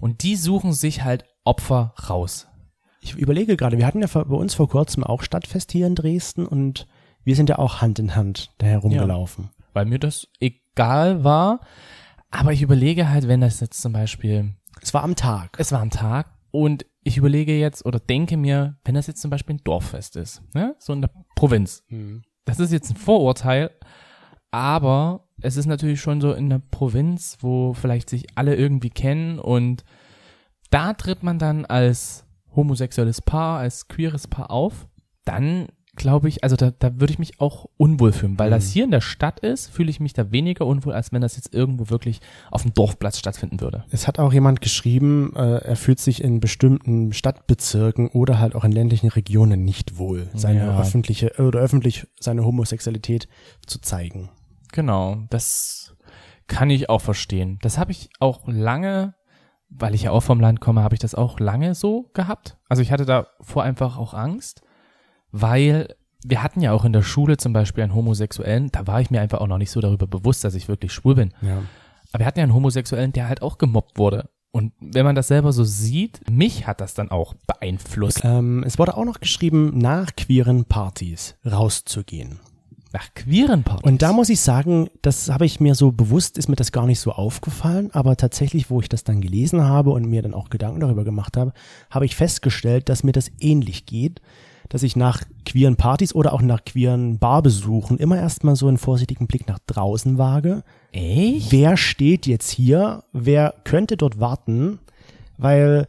Und die suchen sich halt Opfer raus. Ich überlege gerade, wir hatten ja bei uns vor kurzem auch Stadtfest hier in Dresden und wir sind ja auch Hand in Hand da herumgelaufen. Weil mir das egal war. Aber ich überlege halt, wenn das jetzt zum Beispiel Es war am Tag. es war ein Tag und ich überlege jetzt oder denke mir, wenn das jetzt zum Beispiel ein Dorffest ist, ne? so in der Provinz, das ist jetzt ein Vorurteil, aber es ist natürlich schon so in der Provinz, wo vielleicht sich alle irgendwie kennen und da tritt man dann als homosexuelles Paar, als queeres Paar auf, dann glaube ich, also da, da würde ich mich auch unwohl fühlen, weil das hier in der Stadt ist, fühle ich mich da weniger unwohl, als wenn das jetzt irgendwo wirklich auf dem Dorfplatz stattfinden würde. Es hat auch jemand geschrieben, äh, er fühlt sich in bestimmten Stadtbezirken oder halt auch in ländlichen Regionen nicht wohl, seine Ja. öffentliche oder öffentlich seine Homosexualität zu zeigen. Genau, das kann ich auch verstehen. Das habe ich auch lange, weil ich ja auch vom Land komme, habe ich das auch lange so gehabt. Also ich hatte davor einfach auch Angst, weil wir hatten ja auch in der Schule zum Beispiel einen Homosexuellen, da war ich mir einfach auch noch nicht so darüber bewusst, dass ich wirklich schwul bin. Ja. Aber wir hatten ja einen Homosexuellen, der halt auch gemobbt wurde. Und wenn man das selber so sieht, mich hat das dann auch beeinflusst. Ähm, es wurde auch noch geschrieben, nach queeren Partys rauszugehen. Nach queeren Partys. Und da muss ich sagen, das habe ich mir so bewusst, ist mir das gar nicht so aufgefallen, aber tatsächlich, wo ich das dann gelesen habe und mir dann auch Gedanken darüber gemacht habe, habe ich festgestellt, dass mir das ähnlich geht, dass ich nach queeren Partys oder auch nach queeren Barbesuchen immer erstmal so einen vorsichtigen Blick nach draußen wage. Echt? Wer steht jetzt hier? Wer könnte dort warten? Weil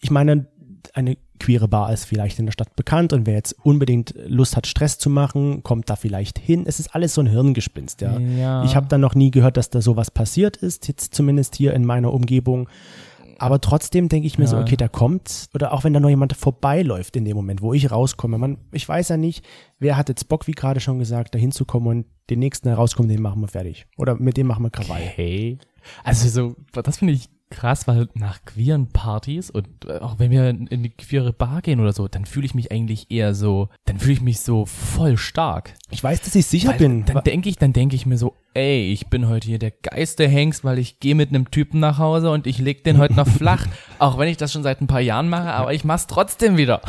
ich meine, eine queere Bar ist vielleicht in der Stadt bekannt und wer jetzt unbedingt Lust hat, Stress zu machen, kommt da vielleicht hin. Es ist alles so ein Hirngespinst, ja. Ja. Ich habe da noch nie gehört, dass da sowas passiert ist, jetzt zumindest hier in meiner Umgebung. Aber trotzdem denke ich mir so, Ja. okay, da kommt, oder auch wenn da noch jemand vorbeiläuft in dem Moment, wo ich rauskomme. Man, ich weiß ja nicht, wer hat jetzt Bock, wie gerade schon gesagt, da hinzukommen und den nächsten, der rauskommt, den machen wir fertig. Oder mit dem machen wir Krawall. Okay. Also so, das finde ich krass, weil nach queeren Partys und äh, auch wenn wir in die queere Bar gehen oder so, dann fühle ich mich eigentlich eher so, dann fühle ich mich so voll stark. Ich weiß, dass ich sicher Weil bin. Dann denke ich, dann denke ich mir so, ey, ich bin heute hier der geilste Hengst, weil ich gehe mit einem Typen nach Hause und ich leg den heute noch flach. Auch wenn ich das schon seit ein paar Jahren mache, aber ich mach's trotzdem wieder.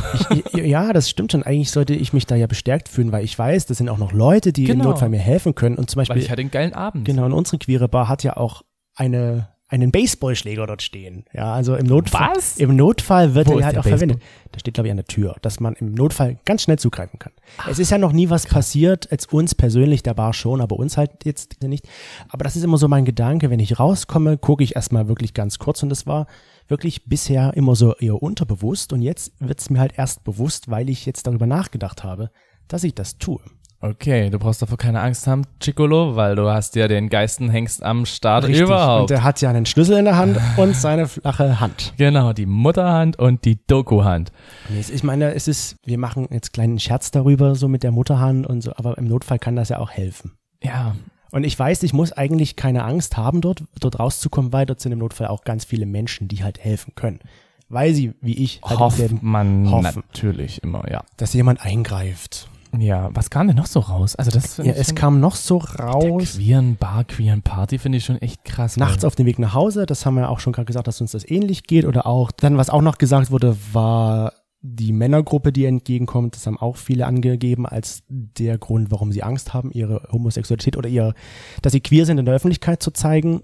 ja, das stimmt schon. Eigentlich sollte ich mich da ja bestärkt fühlen, weil ich weiß, das sind auch noch Leute, die im Genau. Notfall mir helfen können. Und zum Weil Beispiel, ich hatte einen geilen Abend. genau, und unsere queere Bar hat ja auch eine einen Baseballschläger dort stehen. Ja, also im Notfall. Was? Im Notfall wird Wo er halt auch verwendet. Da steht, glaube ich, an der Tür, dass man im Notfall ganz schnell zugreifen kann. es ist ja noch nie was passiert, als uns persönlich, der Bar schon, aber uns halt jetzt nicht. Aber das ist immer so mein Gedanke, wenn ich rauskomme, gucke ich erstmal wirklich ganz kurz und das war wirklich bisher immer so eher unterbewusst und jetzt wird es mir halt erst bewusst, weil ich jetzt darüber nachgedacht habe, dass ich das tue. Okay, du brauchst davor keine Angst haben, Chicolo, weil du hast ja den geilsten Hengst am Start Richtig. Und überhaupt. er hat ja einen Schlüssel in der Hand und seine flache Hand. Genau, die Mutterhand und die Doku-Hand. Ich meine, es ist, wir machen jetzt kleinen Scherz darüber, so mit der Mutterhand und so, aber im Notfall kann das ja auch helfen. Ja, Und ich weiß, ich muss eigentlich keine Angst haben, dort, dort rauszukommen, weil dort sind im Notfall auch ganz viele Menschen, die halt helfen können. Weil sie, wie ich, halt hofft man hoffen. natürlich immer, ja. dass jemand eingreift. Ja, was kam denn noch so raus? Also das finde Ja, es kam noch so der raus. queeren Bar, queeren Party finde ich schon echt krass. Nachts weil- auf dem Weg nach Hause, das haben wir auch schon gerade gesagt, dass uns das ähnlich geht. Oder auch, dann, was auch noch gesagt wurde, war die Männergruppe, die entgegenkommt. Das haben auch viele angegeben als der Grund, warum sie Angst haben, ihre Homosexualität oder ihr, dass sie queer sind in der Öffentlichkeit zu zeigen.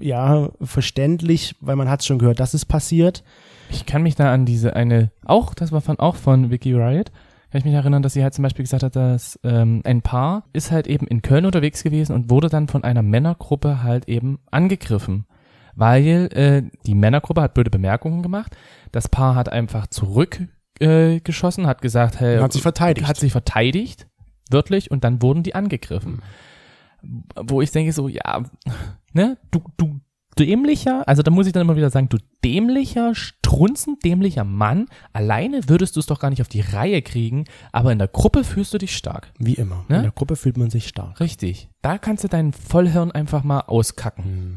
Ja verständlich, weil man hat schon gehört, dass es passiert. Ich kann mich da an diese eine, auch, das war von, auch von Vicky Riot, kann ich mich erinnern, dass sie halt zum Beispiel gesagt hat, dass ähm, ein Paar ist halt eben in Köln unterwegs gewesen und wurde dann von einer Männergruppe halt eben angegriffen. Weil äh, die Männergruppe hat blöde Bemerkungen gemacht. Das Paar hat einfach zurückgeschossen, äh, hat gesagt, hey, Hat sich verteidigt. hat sich verteidigt, wörtlich, und dann wurden die angegriffen. Wo ich denke so, ja, ne, du, du dämlicher, also da muss ich dann immer wieder sagen, du dämlicher, strunzend dämlicher Mann, alleine würdest du es doch gar nicht auf die Reihe kriegen, aber in der Gruppe fühlst du dich stark. Wie immer. Ne? In der Gruppe fühlt man sich stark. Richtig. Da kannst du dein Vollhirn einfach mal auskacken. Hm.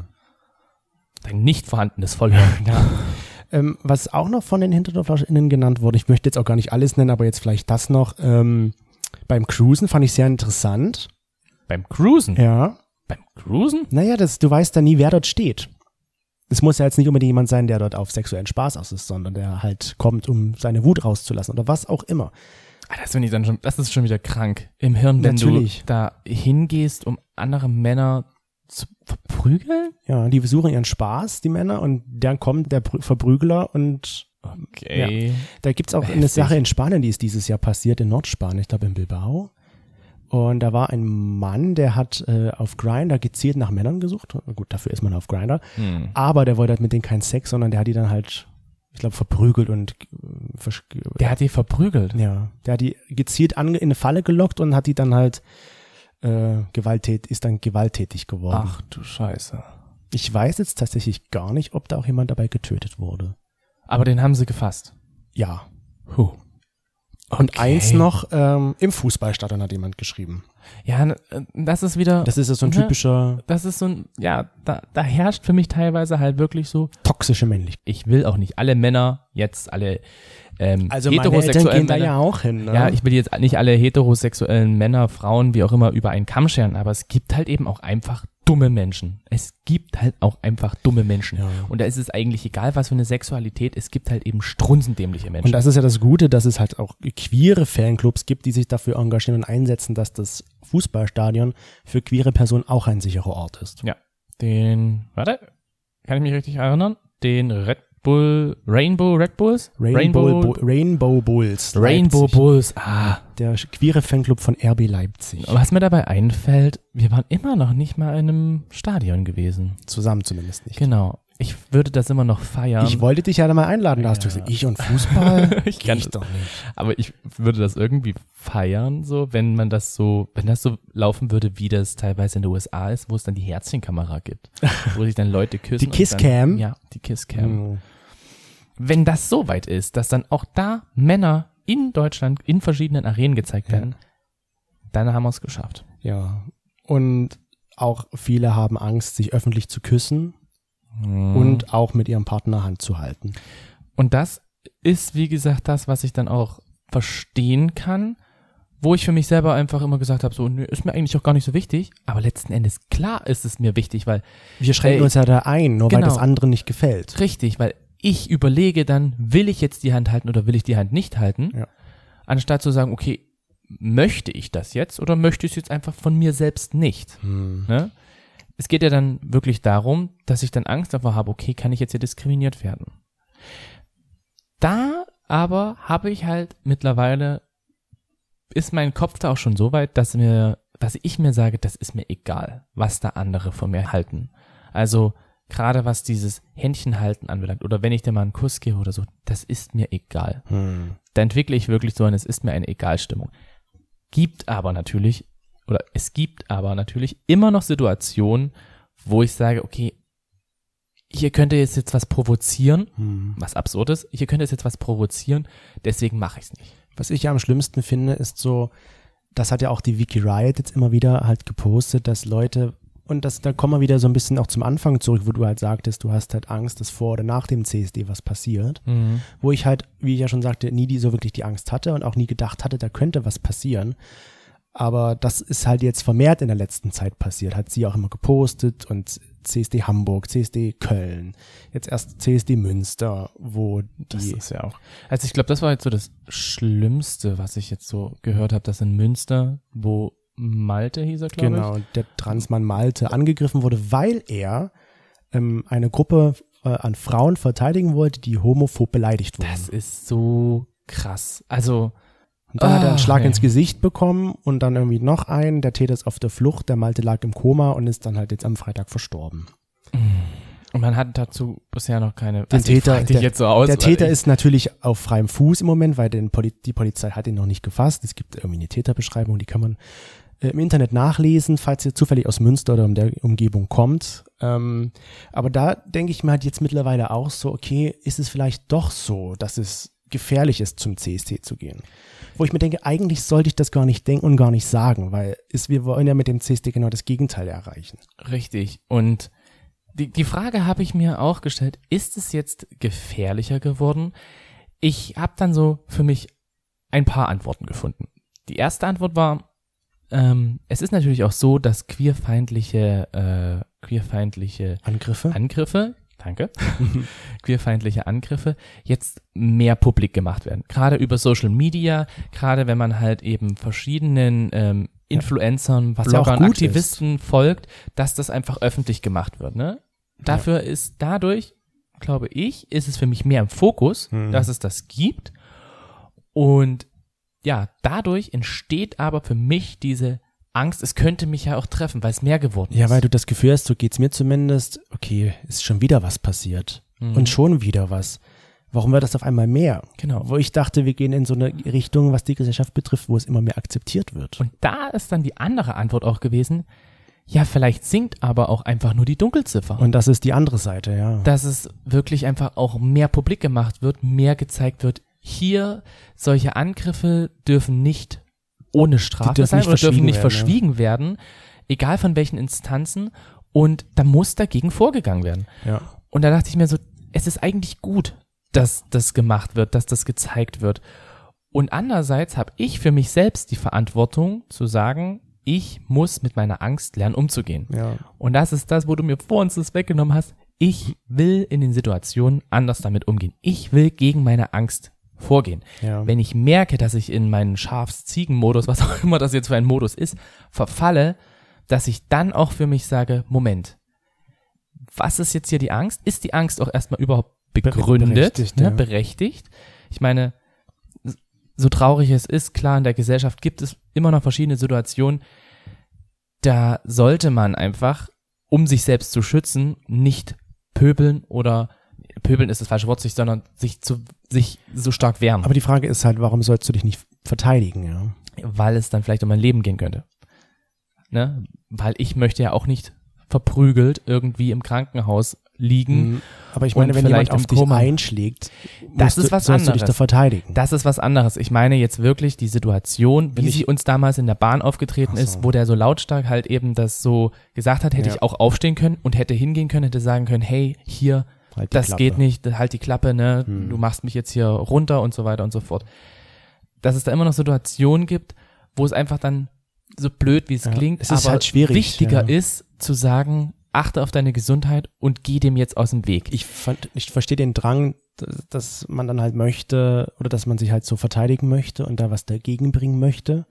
Dein nicht vorhandenes Vollhirn. Ja. Ähm, was auch noch von den HinterdorflaschInnen genannt wurde, ich möchte jetzt auch gar nicht alles nennen, aber jetzt vielleicht das noch, ähm, beim Cruisen fand ich sehr interessant. Beim Cruisen. Ja. Beim Cruisen? Naja, das, du weißt da nie, wer dort steht. Es muss ja jetzt nicht unbedingt jemand sein, der dort auf sexuellen Spaß aus ist, sondern der halt kommt, um seine Wut rauszulassen oder was auch immer. Ah, das finde ich dann schon, das ist schon wieder krank im Hirn, wenn Natürlich. du da hingehst, um andere Männer zu verprügeln? Ja, die suchen ihren Spaß, die Männer, und dann kommt der Prü- Verprügler und Okay. da gibt's auch eine Heftig. Sache in Spanien, die ist dieses Jahr passiert, in Nordspanien, ich glaube in Bilbao. Und da war ein Mann, der hat äh, auf Grindr gezielt nach Männern gesucht. Gut, dafür ist man auf Grindr. Hm. Aber der wollte halt mit denen keinen Sex, sondern der hat die dann halt, ich glaube, verprügelt und äh, versch- Der hat die verprügelt. Ja, der hat die gezielt ange in eine Falle gelockt und hat die dann halt äh, gewaltät ist dann gewalttätig geworden. Ach du Scheiße. Ich weiß jetzt tatsächlich gar nicht, ob da auch jemand dabei getötet wurde. Aber den haben sie gefasst. Ja. Huh. Und Okay. eins noch, ähm, im Fußballstadion hat jemand geschrieben. Ja, äh, das ist wieder, Das ist ja so ein Ne? typischer das ist so ein, ja, da, da herrscht für mich teilweise halt wirklich so, toxische Männlichkeit. ich will auch nicht alle Männer jetzt alle ähm, Also meine Eltern heterosexuellen gehen da Männer, ja auch hin. Ne? Ja, ich will jetzt nicht alle heterosexuellen Männer, Frauen, wie auch immer, über einen Kamm scheren, aber es gibt halt eben auch einfach dumme Menschen. Es gibt halt auch einfach dumme Menschen. Ja. Und da ist es eigentlich egal, was für eine Sexualität, es gibt halt eben strunzendämliche Menschen. Und das ist ja das Gute, dass es halt auch queere Fanclubs gibt, die sich dafür engagieren und einsetzen, dass das Fußballstadion für queere Personen auch ein sicherer Ort ist. ja, den, warte, kann ich mich richtig erinnern? Den Red Bull, Rainbow Red Bulls? Rainbow, Rainbow, Rainbow Bulls. Rainbow Leipzig. Bulls, ah. Der queere Fanclub von RB Leipzig. Was mir dabei einfällt, wir waren immer noch nicht mal in einem Stadion gewesen. Zusammen zumindest nicht. Genau. Ich würde das immer noch feiern. Ich wollte dich ja da mal einladen, da hast du Ja. gesagt, ich und Fußball? Ich kann- ich doch nicht. Aber ich würde das irgendwie feiern, so, wenn man das so, wenn das so laufen würde, wie das teilweise in den USA ist, wo es dann die Herzchenkamera gibt, wo sich dann Leute küssen. Die Kisscam? Ja, die Kisscam. Hm. Wenn das so weit ist, dass dann auch da Männer in Deutschland in verschiedenen Arenen gezeigt Ja. werden, dann haben wir es geschafft. Ja. Und auch viele haben Angst, sich öffentlich zu küssen Mhm. und auch mit ihrem Partner Hand zu halten. Und das ist, wie gesagt, das, was ich dann auch verstehen kann, wo ich für mich selber einfach immer gesagt habe, so, nö, ist mir eigentlich auch gar nicht so wichtig, aber letzten Endes, klar ist es mir wichtig, weil, Wir schränken Ey, uns ja da ein, nur weil genau. das anderen nicht gefällt. richtig, weil ich überlege dann, will ich jetzt die Hand halten oder will ich die Hand nicht halten, Ja. anstatt zu sagen, okay, möchte ich das jetzt oder möchte ich es jetzt einfach von mir selbst nicht? Hm. Ne? Es geht ja dann wirklich darum, dass ich dann Angst davor habe, okay, kann ich jetzt hier diskriminiert werden? Da aber habe ich halt mittlerweile, ist mein Kopf da auch schon so weit, dass mir, dass ich mir sage, das ist mir egal, was da andere von mir halten. Also gerade was dieses Händchenhalten anbelangt oder wenn ich dir mal einen Kuss gebe oder so, das ist mir egal Hm. da entwickle ich wirklich so ein, es ist mir eine Egalstimmung. Gibt aber natürlich, oder es gibt aber natürlich immer noch Situationen, wo ich sage, okay, hier könnte jetzt jetzt was provozieren, Hm. was absurd ist, hier könnte es jetzt was provozieren, deswegen mache ich es nicht. Was ich ja am schlimmsten finde, ist so, das hat ja auch die Wiki Riot jetzt immer wieder halt gepostet, dass Leute, und das, da kommen wir wieder so ein bisschen auch zum Anfang zurück, wo du halt sagtest, du hast halt Angst, dass vor oder nach dem CSD was passiert. Wo ich halt, wie ich ja schon sagte, nie die, so wirklich die Angst hatte und auch nie gedacht hatte, da könnte was passieren. Aber das ist halt jetzt vermehrt in der letzten Zeit passiert. Hat sie auch immer gepostet und CSD Hamburg, CSD Köln, jetzt erst CSD Münster, wo Das die ist ja auch. Also ich glaube, das war jetzt so das Schlimmste, was ich jetzt so gehört habe, dass in Münster, wo Malte hieß er, glaube Genau, der Transmann Malte angegriffen wurde, weil er ähm, eine Gruppe äh, an Frauen verteidigen wollte, die homophob beleidigt wurden. Das ist so krass. Also, Und dann hat er einen Ah, Schlag nee. ins Gesicht bekommen und dann irgendwie noch einen. Der Täter ist auf der Flucht, der Malte lag im Koma und ist dann halt jetzt am Freitag verstorben. und man hat dazu bisher noch keine. Den also ich Täter- der- jetzt so aus. der Täter ich, ist natürlich auf freiem Fuß im Moment, weil Poli die Polizei hat ihn noch nicht gefasst. Es gibt irgendwie eine Täterbeschreibung, die kann man im Internet nachlesen, falls ihr zufällig aus Münster oder in der Umgebung kommt. Ähm, aber da denke ich mir halt jetzt mittlerweile auch so, okay, ist es vielleicht doch so, dass es gefährlich ist, zum CSD zu gehen. Wo ich mir denke, eigentlich sollte ich das gar nicht denken und gar nicht sagen, weil es, wir wollen ja mit dem CSD genau das Gegenteil erreichen. Richtig. Und die, die Frage habe ich mir auch gestellt, ist es jetzt gefährlicher geworden? Ich habe dann so für mich ein paar Antworten gefunden. Die erste Antwort war, ähm, es ist natürlich auch so, dass queerfeindliche, äh, queerfeindliche Angriffe? Angriffe, danke, queerfeindliche Angriffe jetzt mehr publik gemacht werden. Gerade über Social Media, gerade wenn man halt eben verschiedenen ähm, Influencern, Was ja auch gut Aktivisten folgt, dass das einfach öffentlich gemacht wird. Ne? Dafür ist dadurch, glaube ich, ist es für mich mehr im Fokus, Hm. dass es das gibt. Und ja, dadurch entsteht aber für mich diese Angst, es könnte mich ja auch treffen, weil es mehr geworden Ja, ist. weil du das Gefühl hast, so geht's mir zumindest, okay, ist schon wieder was passiert. Mhm. Und schon wieder was. Warum wird das auf einmal mehr? Genau. Wo ich dachte, wir gehen in so eine Richtung, was die Gesellschaft betrifft, wo es immer mehr akzeptiert wird. Und da ist dann die andere Antwort auch gewesen, ja, vielleicht sinkt aber auch einfach nur die Dunkelziffer. Und das ist die andere Seite, ja. dass es wirklich einfach auch mehr publik gemacht wird, mehr gezeigt wird. Hier, solche Angriffe dürfen nicht ohne Strafe dürfen sein nicht oder dürfen verschwiegen nicht werden, ja. verschwiegen werden, egal von welchen Instanzen. Und da muss dagegen vorgegangen werden. ja. Und da dachte ich mir so, es ist eigentlich gut, dass das gemacht wird, dass das gezeigt wird. Und andererseits habe ich für mich selbst die Verantwortung zu sagen, ich muss mit meiner Angst lernen umzugehen. Ja. Und das ist das, wo du mir vor uns das weggenommen hast. Ich will in den Situationen anders damit umgehen. Ich will gegen meine Angst vorgehen. Ja. Wenn ich merke, dass ich in meinen Schafs-Ziegen-Modus, was auch immer das jetzt für ein Modus ist, verfalle, dass ich dann auch für mich sage, Moment, was ist jetzt hier die Angst? Ist die Angst auch erstmal überhaupt begründet, berechtigt, ne, ja. berechtigt? Ich meine, so traurig es ist, klar, in der Gesellschaft gibt es immer noch verschiedene Situationen, da sollte man einfach, um sich selbst zu schützen, nicht pöbeln oder pöbeln ist das falsche Wort, sich, sondern sich zu sich so stark wehren, Aber die Frage ist halt, warum sollst du dich nicht verteidigen, ja? weil es dann vielleicht um mein Leben gehen könnte. Ne? Weil ich möchte ja auch nicht verprügelt irgendwie im Krankenhaus liegen. Mhm. Aber ich meine, wenn jemand vielleicht auf dich einschlägt, Das ist du, was sollst du dich anderes. da verteidigen. Das ist was anderes. Ich meine jetzt wirklich die Situation, Wenn wie sie uns damals in der Bahn aufgetreten so. ist, wo der so lautstark halt eben das so gesagt hat, hätte Ja. ich auch aufstehen können und hätte hingehen können, hätte sagen können, hey, hier, Halt das Klappe. geht nicht, halt die Klappe, ne, Hm. du machst mich jetzt hier runter und so weiter und so fort. Dass es da immer noch Situationen gibt, wo es einfach dann so blöd, wie es Ja, klingt, es ist aber halt schwierig, wichtiger ja. ist zu sagen, achte auf deine Gesundheit und geh dem jetzt aus dem Weg. ich, ich verstehe den Drang, dass, dass man dann halt möchte oder dass man sich halt so verteidigen möchte und da was dagegen bringen möchte.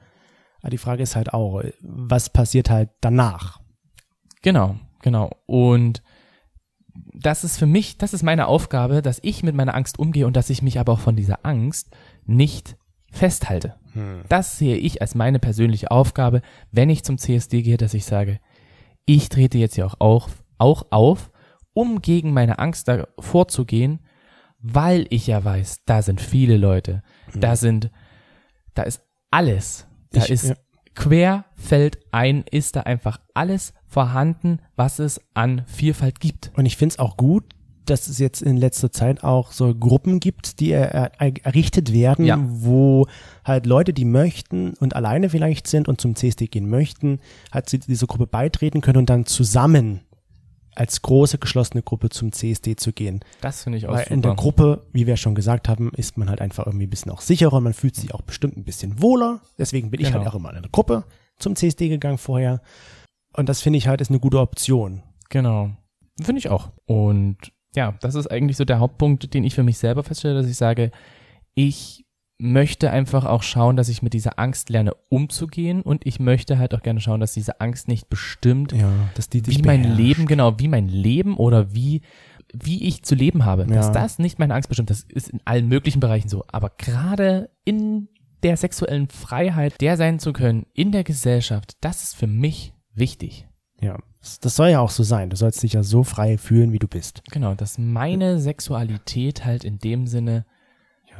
Aber die Frage ist halt auch, was passiert halt danach? Genau, genau. Und das ist für mich, das ist meine Aufgabe, dass ich mit meiner Angst umgehe und dass ich mich aber auch von dieser Angst nicht festhalte. Das sehe ich als meine persönliche Aufgabe, wenn ich zum CSD gehe, dass ich sage, ich trete jetzt hier auch auf, auch auf, um gegen meine Angst da vorzugehen, weil ich ja weiß, da sind viele Leute, da sind, da ist alles, da Ich- ist ja. Quer fällt ein, ist da einfach alles vorhanden, was es an Vielfalt gibt. Und ich finde es auch gut, dass es jetzt in letzter Zeit auch so Gruppen gibt, die er, er, errichtet werden, Ja. wo halt Leute, die möchten und alleine vielleicht sind und zum CSD gehen möchten, halt zu dieser Gruppe beitreten können und dann zusammen als große geschlossene Gruppe zum CSD zu gehen. Das finde ich auch Weil super. in der Gruppe, wie wir schon gesagt haben, ist man halt einfach irgendwie ein bisschen auch sicherer, man fühlt sich auch bestimmt ein bisschen wohler. Deswegen bin ich Genau. halt auch immer in der Gruppe zum CSD gegangen vorher. Und das finde ich halt ist eine gute Option. Genau. Finde ich auch. Und ja, das ist eigentlich so der Hauptpunkt, den ich für mich selber feststelle, dass ich sage, ich möchte einfach auch schauen, dass ich mit dieser Angst lerne umzugehen und ich möchte halt auch gerne schauen, dass diese Angst nicht bestimmt, Ja, dass die dich wie mein beherrscht. Leben, genau, wie mein Leben oder wie, wie ich zu leben habe. Dass Ja. das nicht meine Angst bestimmt. Das ist in allen möglichen Bereichen so. Aber gerade in der sexuellen Freiheit, der sein zu können, in der Gesellschaft, das ist für mich wichtig. Ja, das soll ja auch so sein. Du sollst dich ja so frei fühlen, wie du bist. Genau, dass meine Sexualität halt in dem Sinne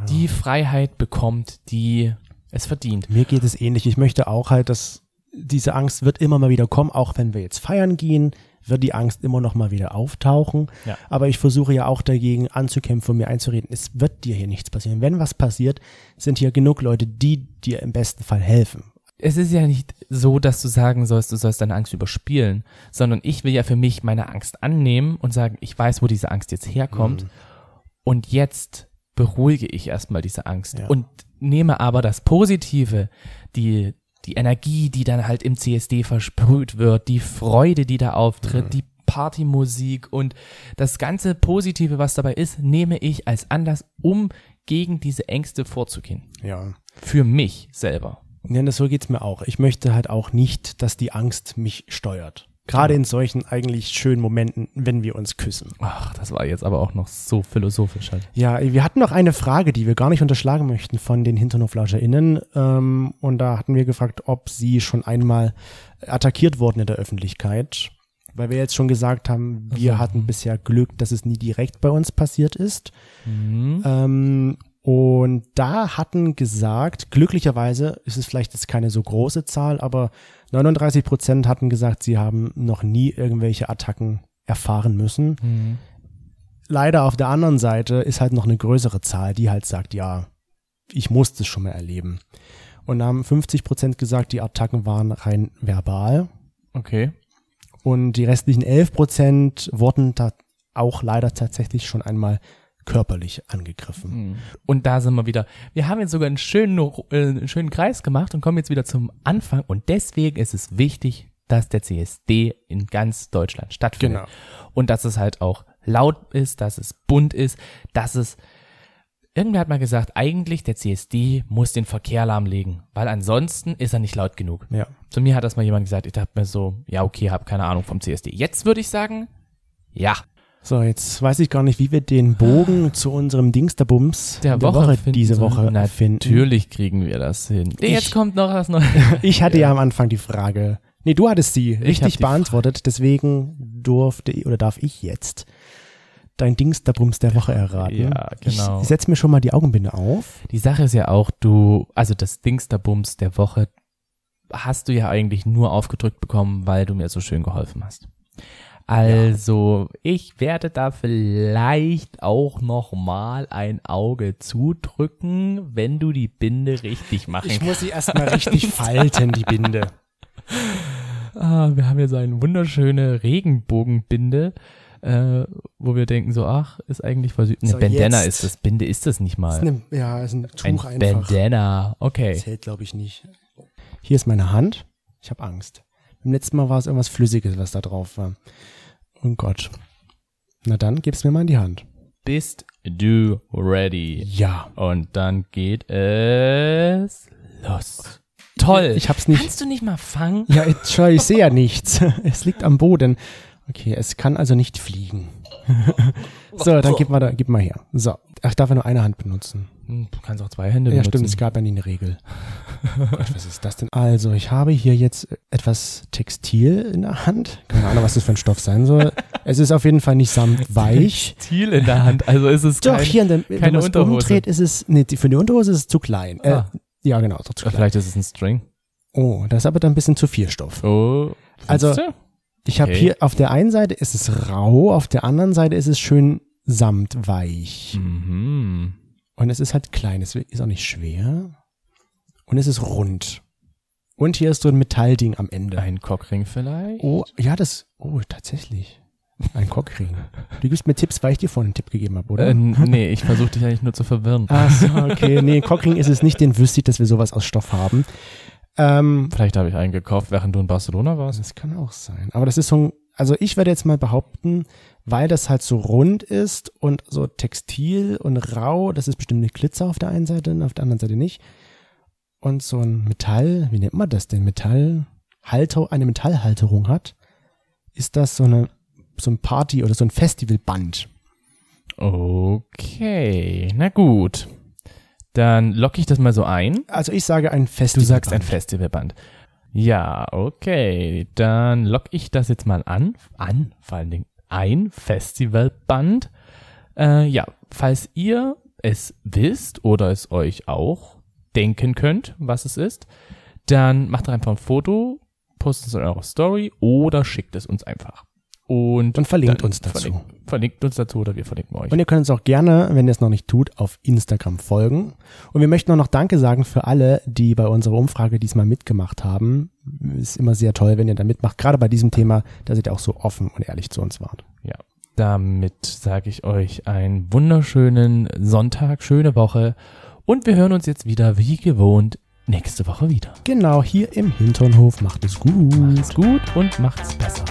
die Freiheit bekommt, die es verdient. Mir geht es ähnlich. Ich möchte auch halt, dass diese Angst wird immer mal wieder kommen, auch wenn wir jetzt feiern gehen, wird die Angst immer noch mal wieder auftauchen. Ja. Aber ich versuche ja auch dagegen anzukämpfen und mir einzureden, es wird dir hier nichts passieren. Wenn was passiert, sind hier genug Leute, die dir im besten Fall helfen. Es ist ja nicht so, dass du sagen sollst, du sollst deine Angst überspielen, sondern ich will ja für mich meine Angst annehmen und sagen, ich weiß, wo diese Angst jetzt herkommt und jetzt beruhige ich erstmal diese Angst Ja. und nehme aber das Positive, die, die Energie, die dann halt im CSD versprüht wird, die Freude, die da auftritt, die Partymusik und das ganze Positive, was dabei ist, nehme ich als Anlass, um gegen diese Ängste vorzugehen. Ja. Für mich selber. Ja, das so geht's mir auch. Ich möchte halt auch nicht, dass die Angst mich steuert. Gerade in solchen eigentlich schönen Momenten, wenn wir uns küssen. Ach, das war jetzt aber auch noch so philosophisch halt. Ja, wir hatten noch eine Frage, die wir gar nicht unterschlagen möchten von den HinternhoflauscherInnen. Ähm, und da hatten wir gefragt, ob sie schon einmal attackiert wurden in der Öffentlichkeit. Weil wir jetzt schon gesagt haben, wir Also, hatten bisher Glück, dass es nie direkt bei uns passiert ist. Mhm. Ähm, und da hatten gesagt, glücklicherweise ist es vielleicht jetzt keine so große Zahl, aber 39 Prozent hatten gesagt, sie haben noch nie irgendwelche Attacken erfahren müssen. Mhm. Leider auf der anderen Seite ist halt noch eine größere Zahl, die halt sagt, ja, ich musste es schon mal erleben. Und da haben 50 Prozent gesagt, die Attacken waren rein verbal. Okay. Und die restlichen 11 Prozent wurden da auch leider tatsächlich schon einmal körperlich angegriffen. Mhm. Und da sind wir wieder. Wir haben jetzt sogar einen schönen, äh, einen schönen Kreis gemacht und kommen jetzt wieder zum Anfang. Und deswegen ist es wichtig, dass der CSD in ganz Deutschland stattfindet. Genau. Und dass es halt auch laut ist, dass es bunt ist, dass es Irgendwer hat mal gesagt, eigentlich der CSD muss den Verkehr lahmlegen, weil ansonsten ist er nicht laut genug. Ja. Zu mir hat das mal jemand gesagt, ich dachte mir so, ja okay, hab keine Ahnung vom CSD. Jetzt würde ich sagen, ja, So, jetzt weiß ich gar nicht, wie wir den Bogen zu unserem Dingsterbums der, Woche, finden diese. Woche finden. Natürlich kriegen wir das hin. Jetzt Ich- kommt noch was Neues. Ich hatte ja. am Anfang die Frage. Nee, du hattest sie richtig beantwortet, deswegen durfte oder darf ich jetzt dein Dingsterbums der Woche erraten. Ja, genau. Ich setz mir schon mal die Augenbinde auf. Die Sache ist ja auch, du, also das Dingsterbums der Woche hast du ja eigentlich nur aufgedrückt bekommen, weil du mir so schön geholfen hast. Also, ich werde da vielleicht auch noch mal ein Auge zudrücken, wenn du die Binde richtig machen Ich muss sie erstmal richtig falten, die Binde. Ah, wir haben jetzt eine wunderschöne Regenbogenbinde, äh, wo wir denken so, ach, ist eigentlich süß. Eine So, Bandana jetzt. ist das, Binde ist das nicht Ist mal. eine, ja, ist ein Ein Tuch einfach. Bandana, okay. Zählt, glaube ich, nicht. Hier ist meine Hand. Ich habe Angst. Beim letzten Mal war es irgendwas Flüssiges, was da drauf war. Oh Gott. Na dann, gib's mir mal in die Hand. Bist du ready? Ja. Und dann geht es los. Toll. Ich hab's nicht. Kannst du nicht mal fangen? Ja, ich, ich sehe ja nichts. Es liegt am Boden. Okay, es kann also nicht fliegen. so, dann gib mal, da, gib mal her. So. Ach, ich darf ja nur eine Hand benutzen. Hm, Du kannst auch zwei Hände Ja, benutzen. stimmt, es gab ja nie eine Regel. Gott, was ist das denn? Also, ich habe hier jetzt etwas Textil in der Hand. Keine Ahnung, was das für ein Stoff sein soll. Es ist auf jeden Fall nicht samtweich. Ziel in der Hand. Also ist es Doch, kein, hier, in der, wenn keine man es Unterhose. umdreht, ist es, nee, für die Unterhose ist es zu klein. Äh, Ah. Ja, genau, doch zu klein. vielleicht ist es ein String. Oh, das ist aber dann ein bisschen zu viel Stoff. Oh. Also- du? Ich habe Okay. hier auf der einen Seite ist es rau, auf der anderen Seite ist es schön samtweich. Mhm. Und es ist halt klein, es ist auch nicht schwer. Und es ist rund. Und hier ist so ein Metallding am Ende. Ein Cockring vielleicht? Oh, ja, das, oh, tatsächlich. Ein Cockring. Du gibst mir Tipps, weil ich dir vorhin einen Tipp gegeben habe, oder? Äh, nee, ich versuche dich eigentlich nur zu verwirren. Ach so, okay. Nee, Cockring ist es nicht, den wüsste ich, dass wir sowas aus Stoff haben. Ähm, Vielleicht habe ich einen gekauft, während du in Barcelona warst. das kann auch sein. Aber das ist so ein, Also ich werde jetzt mal behaupten, weil das halt so rund ist und so textil und rau, das ist bestimmt nicht Glitzer auf der einen Seite und auf der anderen Seite nicht. Und so ein Metall, wie nennt man das denn? Metallhalter, eine Metallhalterung hat, ist das so eine, so ein Party oder so ein Festivalband. Okay, na gut. Dann locke ich das mal so ein. Also ich sage ein Du Festivalband. sagst ein Festivalband. Ja, okay. Dann lock ich das jetzt mal an. An, vor allen Dingen ein Festivalband. Äh, ja, falls ihr es wisst oder es euch auch denken könnt, was es ist, dann macht einfach ein Foto, postet es in eurer Story oder schickt es uns einfach. Und, Und verlinkt dann uns dazu. Verlinkt, verlinkt uns dazu oder wir verlinken euch. Und ihr könnt uns auch gerne, wenn ihr es noch nicht tut, auf Instagram folgen. Und wir möchten auch noch Danke sagen für alle, die bei unserer Umfrage diesmal mitgemacht haben. Ist immer sehr toll, wenn ihr da mitmacht. Gerade bei diesem Thema, dass ihr da auch so offen und ehrlich zu uns wart. Damit sage ich euch einen wunderschönen Sonntag, schöne Woche und wir hören uns jetzt wieder wie gewohnt nächste Woche wieder. Genau, hier im Hinternhof. Macht es gut. Macht's gut und macht's besser.